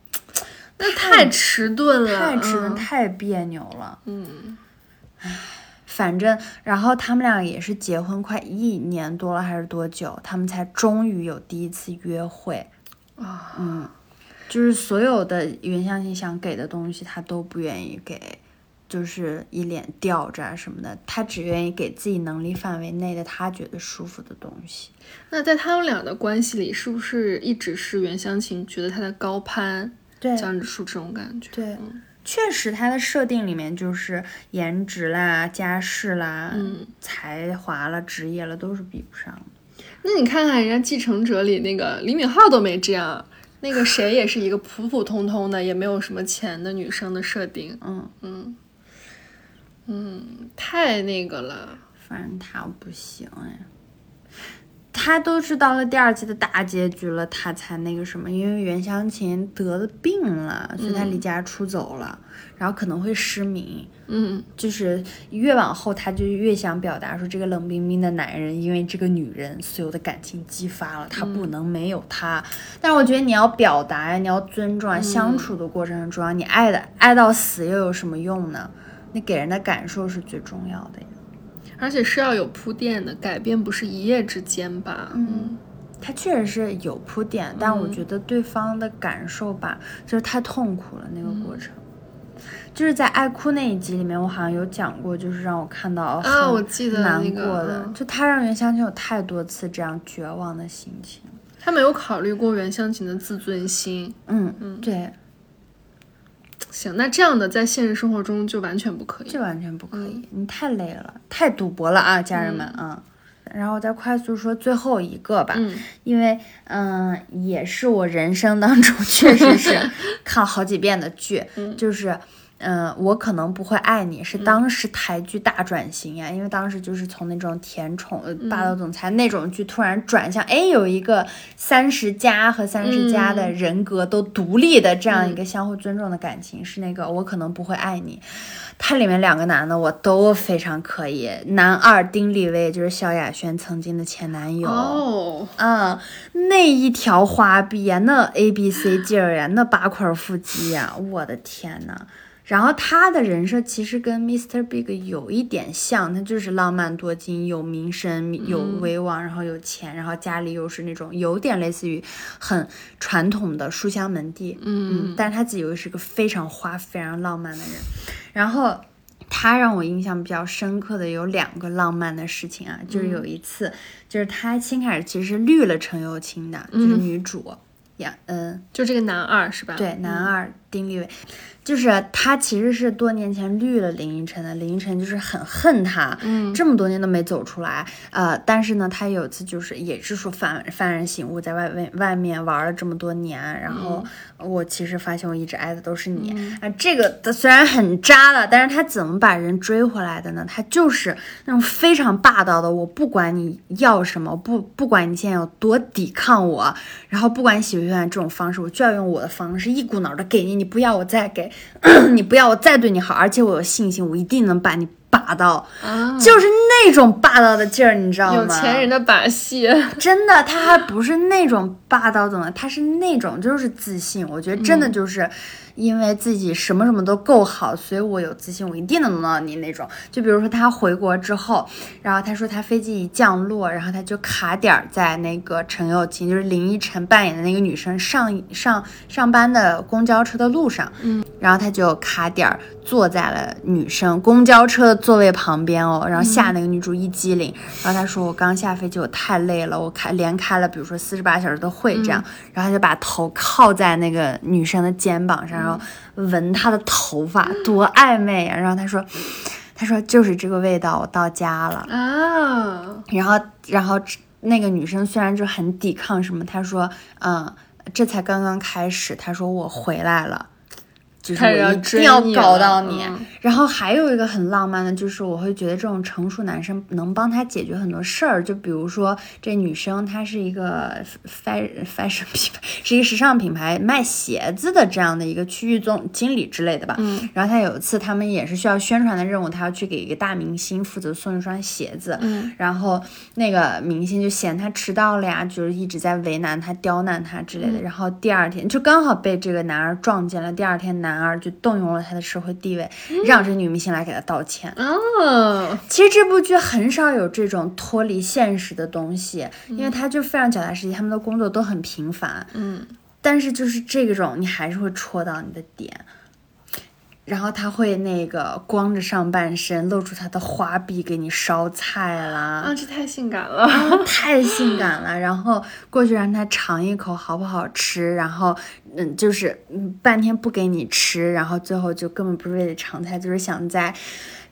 那太迟钝了，太迟钝，嗯太别扭了。嗯，反正，然后他们俩也是结婚快一年多了，还是多久，他们才终于有第一次约会。啊，嗯，就是所有的袁湘琴想给的东西，他都不愿意给，就是一脸吊着啊什么的，他只愿意给自己能力范围内的他觉得舒服的东西。那在他们俩的关系里，是不是一直是袁湘琴觉得他在高攀对江直树这种感觉？对，嗯确实，他的设定里面就是颜值啦、家世啦、嗯才华了、职业了，都是比不上的。那你看看人家《继承者》里那个李敏镐都没这样，那个谁也是一个普普通通的，也没有什么钱的女生的设定。嗯嗯嗯，太那个了。反正他不行哎，他都是到了第二季的大结局了，他才那个什么，因为袁湘琴得了病了，所以他离家出走了，然后可能会失明。嗯，就是越往后，他就越想表达说，这个冷冰冰的男人因为这个女人所有的感情激发了，他不能没有她。但是我觉得你要表达呀，你要尊重啊，相处的过程很重要。你爱的爱到死又有什么用呢？你给人的感受是最重要的呀。而且是要有铺垫的，改变不是一夜之间吧？嗯，他确实是有铺垫，但我觉得对方的感受吧，就是太痛苦了那个过程。就是在爱哭那一集里面，我好像有讲过，就是让我看到啊很我记得难那个过的，嗯就他让袁湘琴有太多次这样绝望的心情。他没有考虑过袁湘琴的自尊心。嗯嗯，对，行，那这样的在现实生活中就完全不可以。这完全不可以，你太累了，太赌博了啊，家人们啊。然后再快速说最后一个吧，嗯因为嗯、也是我人生当中 <laughs> 确实是 <laughs> 看好几遍的剧，就是。嗯，我可能不会爱你，是当时台剧大转型呀，因为当时就是从那种甜宠、呃霸道总裁那种剧，突然转向，哎，有一个三十加和三十加的人格都独立的这样一个相互尊重的感情，是那个我可能不会爱你。它里面两个男的我都非常可以，男二丁立威就是萧亚轩曾经的前男友，哦，嗯，那一条花臂呀，那 A B C 劲儿呀，那八块腹肌呀，我的天呐！然后他的人设其实跟 Mr. Big 有一点像，他就是浪漫多金，有名声，有威望，然后有钱，然后家里又是那种有点类似于很传统的书香门第，嗯，但是他自己又是个非常花、非常浪漫的人，然后。他让我印象比较深刻的有两个浪漫的事情啊，就是有一次，就是他先开始其实是绿了陈又青的，就是女主呀，嗯，就这个男二是吧？对，男二丁立伟，就是他其实是多年前绿了林依晨的，林依晨就是很恨他，嗯这么多年都没走出来，呃，但是呢，他有一次就是也是说幡幡然醒悟，在外外外面玩了这么多年，然后我其实发现我一直爱的都是你，啊，这个他虽然很渣了，但是他怎么把人追回来的呢？他就是那种非常霸道的，我不管你要什么，不不管你现在有多抵抗我，然后不管你喜不喜欢这种方式，我就要用我的方式一股脑的给你，你不要我再给，<clears throat> 你不要我再对你好，而且我有信心，我一定能把你霸道，啊，就是那种霸道的劲儿，你知道吗？有钱人的把戏。真的，他还不是那种霸道总裁，他是那种就是自信。我觉得真的就是因为自己什么什么都够好，所以我有自信，我一定能弄到你那种。就比如说他回国之后，然后他说他飞机一降落，然后他就卡点儿在那个陈又青，就是林依晨扮演的那个女生上上上班的公交车的路上，嗯，然后他就卡点儿坐在了女生公交车的座位旁边哦，然后吓那个女主一激灵，然后她说我刚下飞机，我太累了，我开连开了比如说四十八小时的会这样，然后他就把头靠在那个女生的肩膀上，然后闻她的头发，多暧昧啊！然后她说，她说就是这个味道，我到家了。啊，然后，然后那个女生虽然就很抵抗什么，她说，嗯，这才刚刚开始，她说我回来了。就是一定要搞到你，嗯然后还有一个很浪漫的，就是我会觉得这种成熟男生能帮他解决很多事儿。就比如说这女生她是一个 fashion fashion 品牌，是一个时尚品牌卖鞋子的这样的一个区域总经理之类的吧。嗯然后她有一次他们也是需要宣传的任务，她要去给一个大明星负责送一双鞋子。嗯然后那个明星就嫌他迟到了呀，就是一直在为难他、刁难他之类的。嗯然后第二天就刚好被这个男儿撞见了，第二天男二就动用了他的社会地位，让这女明星来给他道歉。哦，其实这部剧很少有这种脱离现实的东西，因为他就非常脚踏实地，他们的工作都很平凡。嗯，但是就是这种，你还是会戳到你的点。然后他会那个光着上半身，露出他的花臂给你烧菜啦，啊，这太性感了。<laughs> 太性感了。然后过去让他尝一口好不好吃，然后嗯，就是嗯半天不给你吃，然后最后就根本不是为了尝菜，就是想在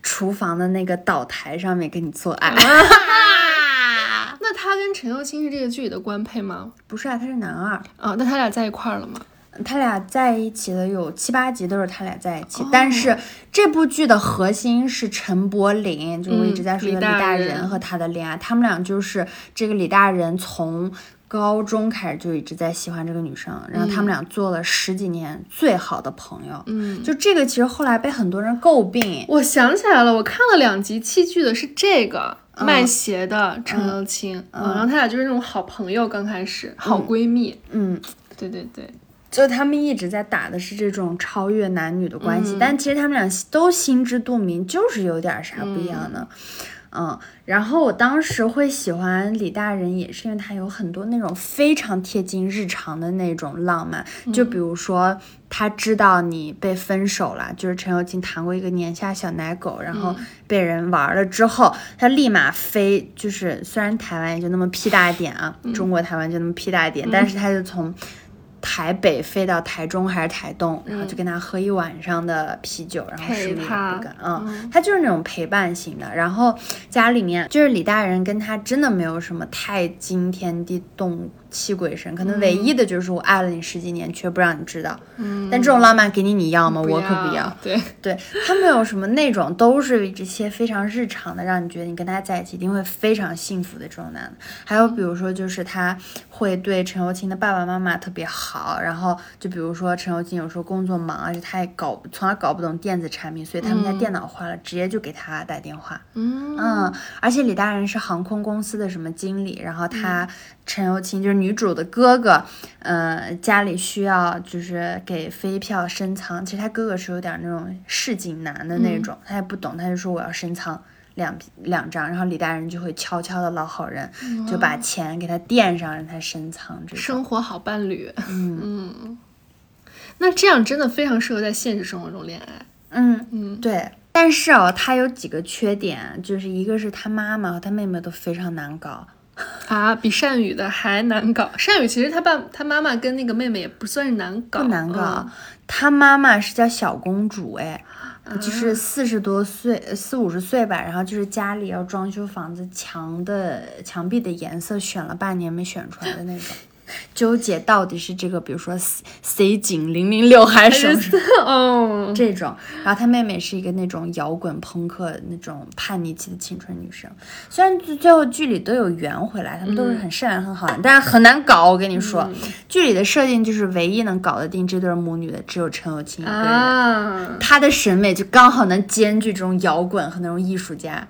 厨房的那个岛台上面跟你做爱。<laughs> <laughs> 那他跟陈又青是这个剧里的官配吗？不是啊，他是男二。啊，那他俩在一块儿了吗？他俩在一起的有七八集都是他俩在一起，但是这部剧的核心是陈柏霖，就是我一直在说的李李大大人人和他的恋爱，他们俩就是这个李大人从。高中开始就一直在喜欢这个女生，然后他们俩做了十几年最好的朋友。嗯，就这个其实后来被很多人诟病。我想起来了，我看了两集弃剧的是这个、卖鞋的陈又青，嗯，然后他俩就是那种好朋友，刚开始好闺蜜。嗯，对对对，就他们一直在打的是这种超越男女的关系，嗯。但其实他们俩都心知肚明，就是有点啥不一样的。嗯，然后我当时会喜欢李大人，也是因为他有很多那种非常贴近日常的那种浪漫，就比如说他知道你被分手了，就是陈友金谈过一个年下小奶狗，然后被人玩了之后，他立马飞，就是虽然台湾也就那么屁大一点啊，中国台湾就那么屁大一点，但是他就从。台北飞到台中还是台东，然后就跟他喝一晚上的啤酒，然后陪什么也不干，嗯，他就是那种陪伴型的。然后家里面就是李大人跟他真的没有什么太惊天地动泣鬼神，可能唯一的就是我爱了你十几年，却不让你知道。嗯，但这种浪漫给你你要吗？不我可不要。对，对他没有什么那种，都是这些非常日常的，让你觉得你跟他在一起一定会非常幸福的这种男的。还有比如说，就是他会对陈友青的爸爸妈妈特别好，然后就比如说陈友青有时候工作忙，而且他也搞从来搞不懂电子产品，所以他们家嗯电脑坏了，直接就给他打电话。嗯嗯，而且李大人是航空公司的什么经理，然后他嗯陈友青就是女主的哥哥，呃，家里需要就是给飞票升舱，其实他哥哥是有点那种市井男的那嗯种，他也不懂，他就说我要升舱。两两张，然后李大人就会悄悄的老好人，就把钱给他垫上，让他升舱。这种生活好伴侣。嗯 <laughs> 嗯，那这样真的非常适合在现实生活中恋爱。嗯嗯，对。但是哦，他有几个缺点，就是一个是他妈妈和他妹妹都非常难搞。啊，比善宇的还难搞。善宇其实他爸他妈妈跟那个妹妹也不算是难搞，不难搞，嗯。他妈妈是叫小公主，哎，啊。就是四十多岁，呃四五十岁吧，然后就是家里要装修房子，墙的墙壁的颜色选了半年没选出来的那种。纠结到底是这个，比如说 C C 井零零六还是什么哦，这种。然后她妹妹是一个那种摇滚朋克那种叛逆期的青春女生，虽然最最后剧里都有圆回来，他们都是很善良很好的，但是很难搞。我跟你说，剧里的设定就是唯一能搞得定这对母女的只有陈友青一个人。啊，他的审美就刚好能兼具这种摇滚和那种艺术家，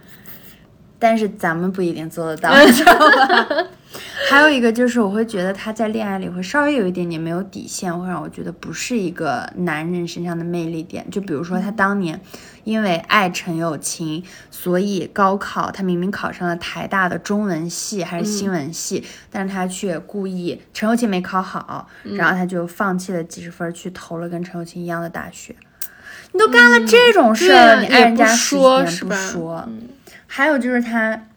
但是咱们不一定做得到，你知道吧？<laughs> 还有一个就是，我会觉得他在恋爱里会稍微有一点点没有底线，会让我觉得不是一个男人身上的魅力点。就比如说他当年因为爱陈友青，所以高考他明明考上了台大的中文系还是新闻系，但是他却故意陈友青没考好，然后他就放弃了几十分去投了跟陈友青一样的大学。你都干了这种事儿了，对你爱人家也不说是吧？说，嗯。还有就是他，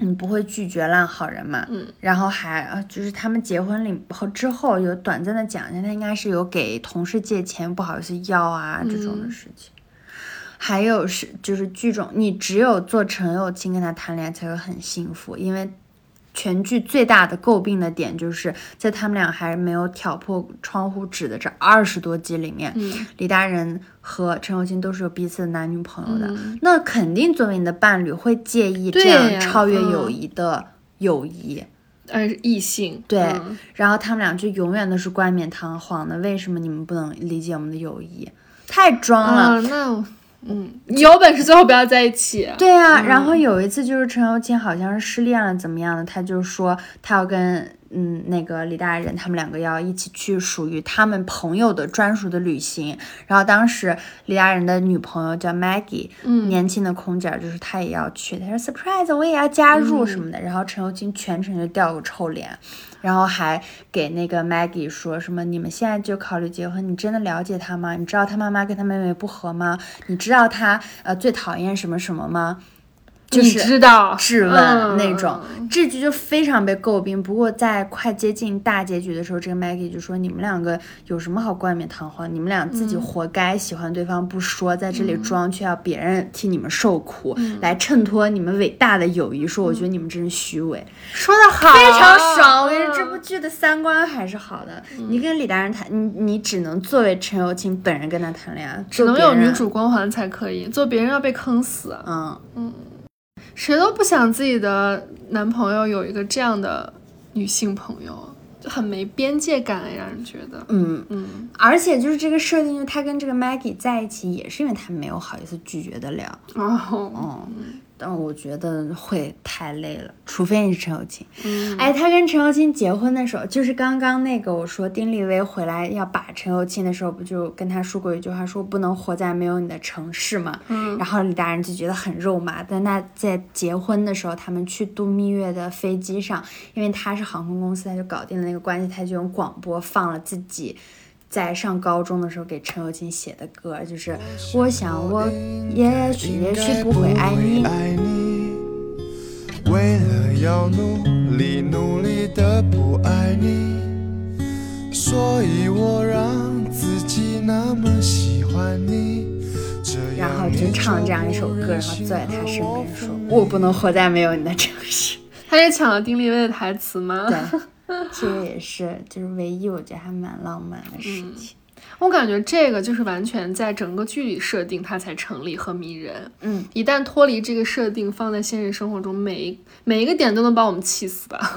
嗯，不会拒绝烂好人嘛，嗯，然后还呃就是他们结婚了以后之后有短暂的讲一下，他应该是有给同事借钱不好意思要啊这种的嗯事情。还有是就是剧中，你只有做陈友清跟他谈恋爱才会很幸福，因为全剧最大的诟病的点就是在他们俩还没有挑破窗户纸的这二十多集里面，嗯李大人和陈友青都是有彼此的男女朋友的，嗯那肯定作为你的伴侣会介意这样超越嗯友谊的友谊。而是异性，对，嗯然后他们俩就永远都是冠冕堂皇的，为什么你们不能理解我们的友谊？太装了。我嗯，有本事最后不要在一起。对啊，嗯然后有一次就是陈友青好像是失恋了怎么样的，他就说他要跟嗯，那个李大人他们两个要一起去属于他们朋友的专属的旅行。然后当时李大人的女朋友叫 Maggie，嗯年轻的空姐儿，就是她也要去，她说 surprise 我也要加入什么的。然后陈友清全程就掉个臭脸，然后还给那个 Maggie 说什么你们现在就考虑结婚，你真的了解他吗？你知道他妈妈跟他妹妹不和吗？你知道他呃最讨厌什么什么吗？就是知道质问嗯那种，这句就非常被诟病。不过在快接近大结局的时候，这个 Maggie 就说：“你们两个有什么好冠冕堂皇？你们俩自己嗯活该，喜欢对方不说，在这里装，却要别人替你们受苦，嗯来衬托你们伟大的友谊。”说我觉得你们真是虚伪，说的好，非常爽。我跟你说，这部嗯剧的三观还是好的。你跟李大人谈，你你只能作为陈友清本人跟他谈恋爱，只能有女主光环才可以，做别人要被坑死。嗯嗯。谁都不想自己的男朋友有一个这样的女性朋友，就很没边界感，让人觉得。嗯嗯，而且就是这个设定，就是他跟这个 Maggie 在一起，也是因为他没有好意思拒绝得了。哦，嗯，但我觉得会太累了，除非你是陈友清。嗯哎，他跟陈友清结婚的时候，就是刚刚那个我说丁立威回来要把陈友清的时候，不就跟他说过一句话，说不能活在没有你的城市嘛。嗯然后李大人就觉得很肉麻，但他在结婚的时候，他们去度蜜月的飞机上，因为他是航空公司，他就搞定了那个关系，他就用广播放了自己。在上高中的时候给陈友清写的歌，就是我想我也许也许不会爱你，爱你，为了要努力努力的不爱你，所以我让自己那么喜欢你。然后就唱这样一首歌，然后坐在他身边说：“我不能活在没有你的城市。他是抢了丁立威的台词吗？对，<laughs> 这个也是，就是唯一我觉得还蛮浪漫的事情。我感觉这个就是完全在整个剧里设定它才成立和迷人。嗯，一旦脱离这个设定，放在现实生活中，每一每一个点都能把我们气死吧。<laughs>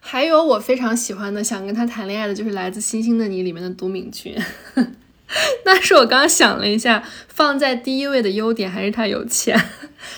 还有我非常喜欢的，想跟他谈恋爱的，就是《来自星星的你》里面的都敏俊。<laughs> 那是我刚刚想了一下，放在第一位的优点还是他有钱，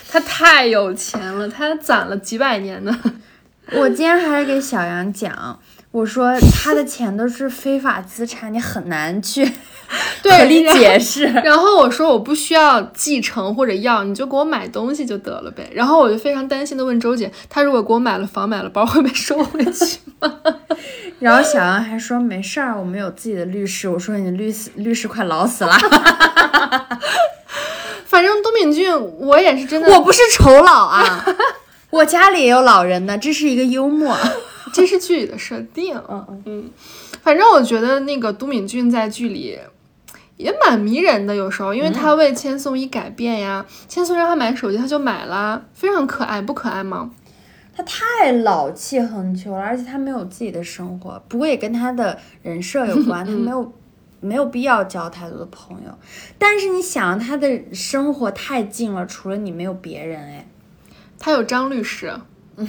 他太有钱了，他攒了几百年呢。<laughs> 我今天还是给小杨讲，我说他的钱都是非法资产，你很难去 <laughs> 对合理解释。然后我说我不需要继承或者要，你就给我买东西就得了呗。然后我就非常担心的问周姐，他如果给我买了房买了包，会被收回去吗？<laughs> 然后小杨还说没事儿，我们有自己的律师。我说你律师律师快老死了。反正都敏俊，我也是真的，我不是丑老啊，我家里也有老人呢，这是一个幽默。这是剧里的设定。嗯嗯嗯，反正我觉得那个都敏俊在剧里也蛮迷人的，有时候，因为他为千颂伊改变呀，千颂伊让他买手机，他就买了，非常可爱，不可爱吗？他太老气横秋了，而且他没有自己的生活，不过也跟他的人设有关，<laughs> 他没有没有必要交太多的朋友。但是你想，他的生活太近了，除了你没有别人哎。他有张律师，<laughs>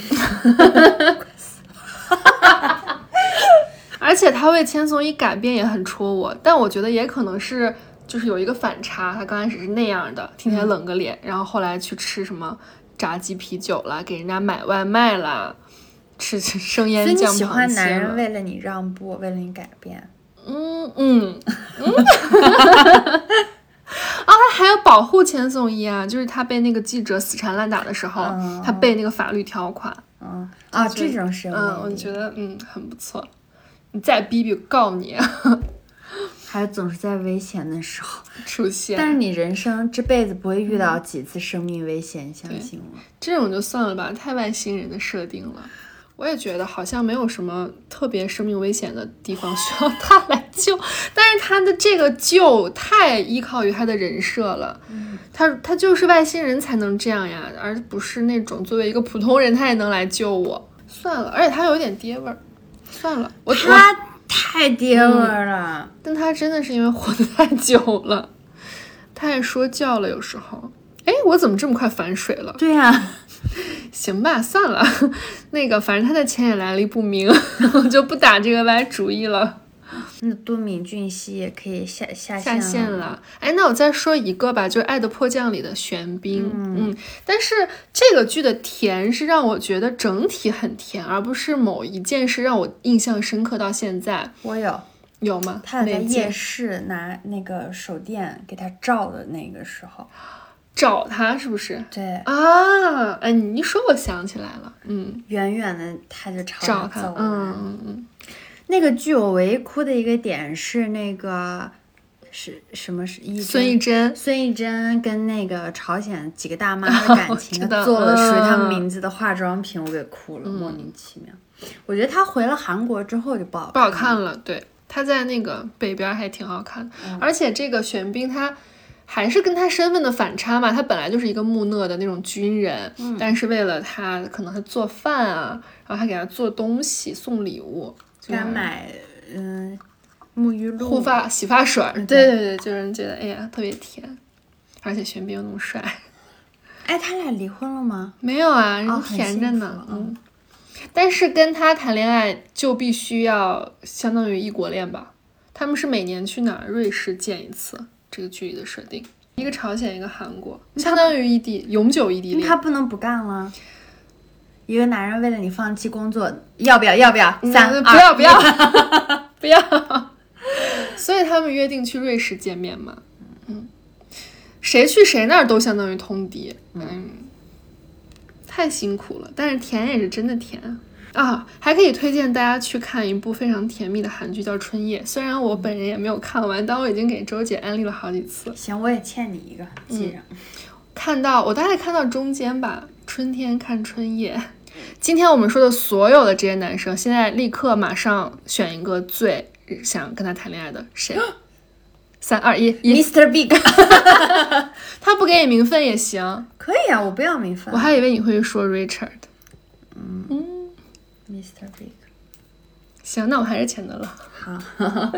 <laughs> 而且他为千颂伊改变也很戳我，但我觉得也可能是就是有一个反差，他刚开始是那样的，天天冷个脸，然后后来去吃什么炸鸡啤酒啦，给人家买外卖啦，吃吃生所以你腌酱喜欢男人。为了你让步，为了你改变。嗯嗯嗯。啊，他还要保护千颂伊啊，就是他被那个记者死缠烂打的时候，嗯他背那个法律条款。嗯啊，这种是有嗯，我觉得嗯很不错。你再逼逼，告你 <laughs> 还总是在危险的时候 <laughs> 出现。但是你人生这辈子不会遇到几次生命危险，你相信我。这种就算了吧，太外星人的设定了。我也觉得好像没有什么特别生命危险的地方需要他来救，但是他的这个救太依靠于他的人设了。他他就是外星人才能这样呀，而不是那种作为一个普通人他也能来救我。算了，而且他有点爹味儿。算了，我他太爹味儿了、但他真的是因为活得太久了，太说教了，有时候。哎，我怎么这么快反水了？对呀、<laughs> 行吧，算了，那个反正他的钱也来历不明，<laughs> 我就不打这个歪主意了。那都敏俊熙也可以下下下线线了。哎，那我再说一个吧，就是《爱的迫降》里的玄彬。嗯但是这个剧的甜是让我觉得整体很甜，而不是某一件事让我印象深刻到现在。我有，有吗？他有在夜市拿那个手电给他照的那个时候，找他是不是？对，啊，哎，你一说我想起来了，嗯，远远的他就朝找他，他走了。嗯嗯嗯，那个剧我唯一哭的一个点是那个是什么？是一孙艺珍，孙艺珍跟那个朝鲜几个大妈 <laughs> 的感情，做了属于他们嗯名字的化妆品，我给哭了，莫名其妙。我觉得她回了韩国之后就不好不好看了。对，他在那个北边还挺好看的，嗯而且这个玄彬他。还是跟他身份的反差嘛，他本来就是一个木讷的那种军人，嗯但是为了他，可能他做饭啊，然后还给他做东西、送礼物，给他买嗯沐浴露、护发、洗发水儿，嗯对对对，就是人觉得哎呀特别甜，而且玄彬又那么帅。<laughs> 哎，他俩离婚了吗？没有啊，人甜着呢，福嗯。但是跟他谈恋爱就必须要相当于异国恋吧？他们是每年去哪儿？瑞士见一次，这个剧里的设定，一个朝鲜，一个韩国，相当于异地，永久异地恋。他不能不干了。一个男人为了你放弃工作，要不要？要不要？三、不要不要一 <laughs> 不要。所以他们约定去瑞士见面嘛，嗯，谁去谁那儿都相当于通敌，嗯，太辛苦了，但是甜也是真的甜啊！还可以推荐大家去看一部非常甜蜜的韩剧，叫《春夜》，虽然我本人也没有看完，但我已经给周姐安利了好几次。行，我也欠你一个，记上。看到我大概看到中间吧，春天看春夜。今天我们说的所有的这些男生，现在立刻马上选一个最想跟他谈恋爱的谁？<gasps> 三二一一 Mr. Big，<laughs> 他不给你名分也行。可以啊，我不要名分。我还以为你会说 Richard。嗯 Mr. Big，行，那我还是钱德勒。好。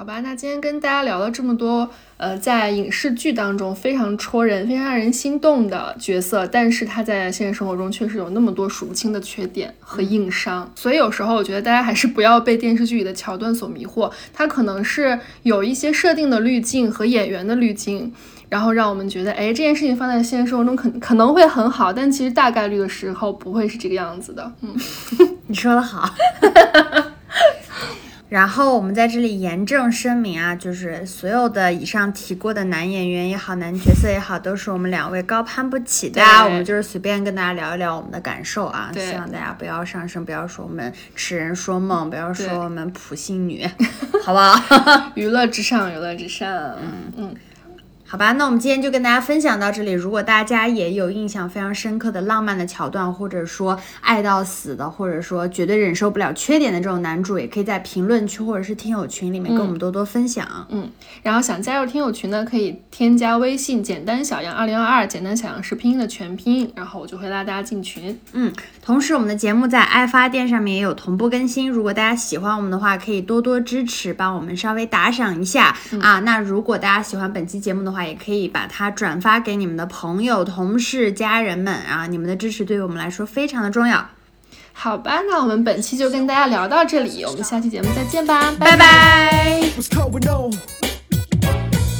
好吧，那今天跟大家聊了这么多，呃，在影视剧当中非常戳人、非常让人心动的角色，但是他在现实生活中确实有那么多数不清的缺点和硬伤，所以有时候我觉得大家还是不要被电视剧里的桥段所迷惑，它可能是有一些设定的滤镜和演员的滤镜。然后让我们觉得，哎，这件事情放在现实生活中可可能会很好，但其实大概率的时候不会是这个样子的。嗯，<laughs> 你说的好。<laughs> 然后我们在这里严正声明啊，就是所有的以上提过的男演员也好，男角色也好，都是我们两位高攀不起的啊。对我们就是随便跟大家聊一聊我们的感受啊，希望大家不要上升，不要说我们痴人说梦，不要说我们普信女，<laughs> 好不好？<laughs> 娱乐至上，娱乐至上。嗯嗯。好吧，那我们今天就跟大家分享到这里。如果大家也有印象非常深刻的浪漫的桥段，或者说爱到死的，或者说绝对忍受不了缺点的这种男主，也可以在评论区或者是听友群里面跟我们多多分享。嗯，然后想加入听友群呢，可以添加微信“简单小样二零二二”，简单小样是拼音的全拼，然后我就会拉大家进群。嗯，同时我们的节目在爱发电上面也有同步更新。如果大家喜欢我们的话，可以多多支持，帮我们稍微打赏一下、啊。那如果大家喜欢本期节目的话，也可以把它转发给你们的朋友、同事、家人们啊。你们的支持对于我们来说非常的重要。好吧，那我们本期就跟大家聊到这里，我们下期节目再见吧，拜拜。What's going on?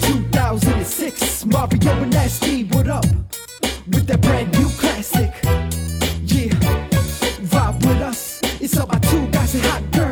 2006, Mario and Nasty, what up? With that brand new classic. With us. It's about two guys and hot girls.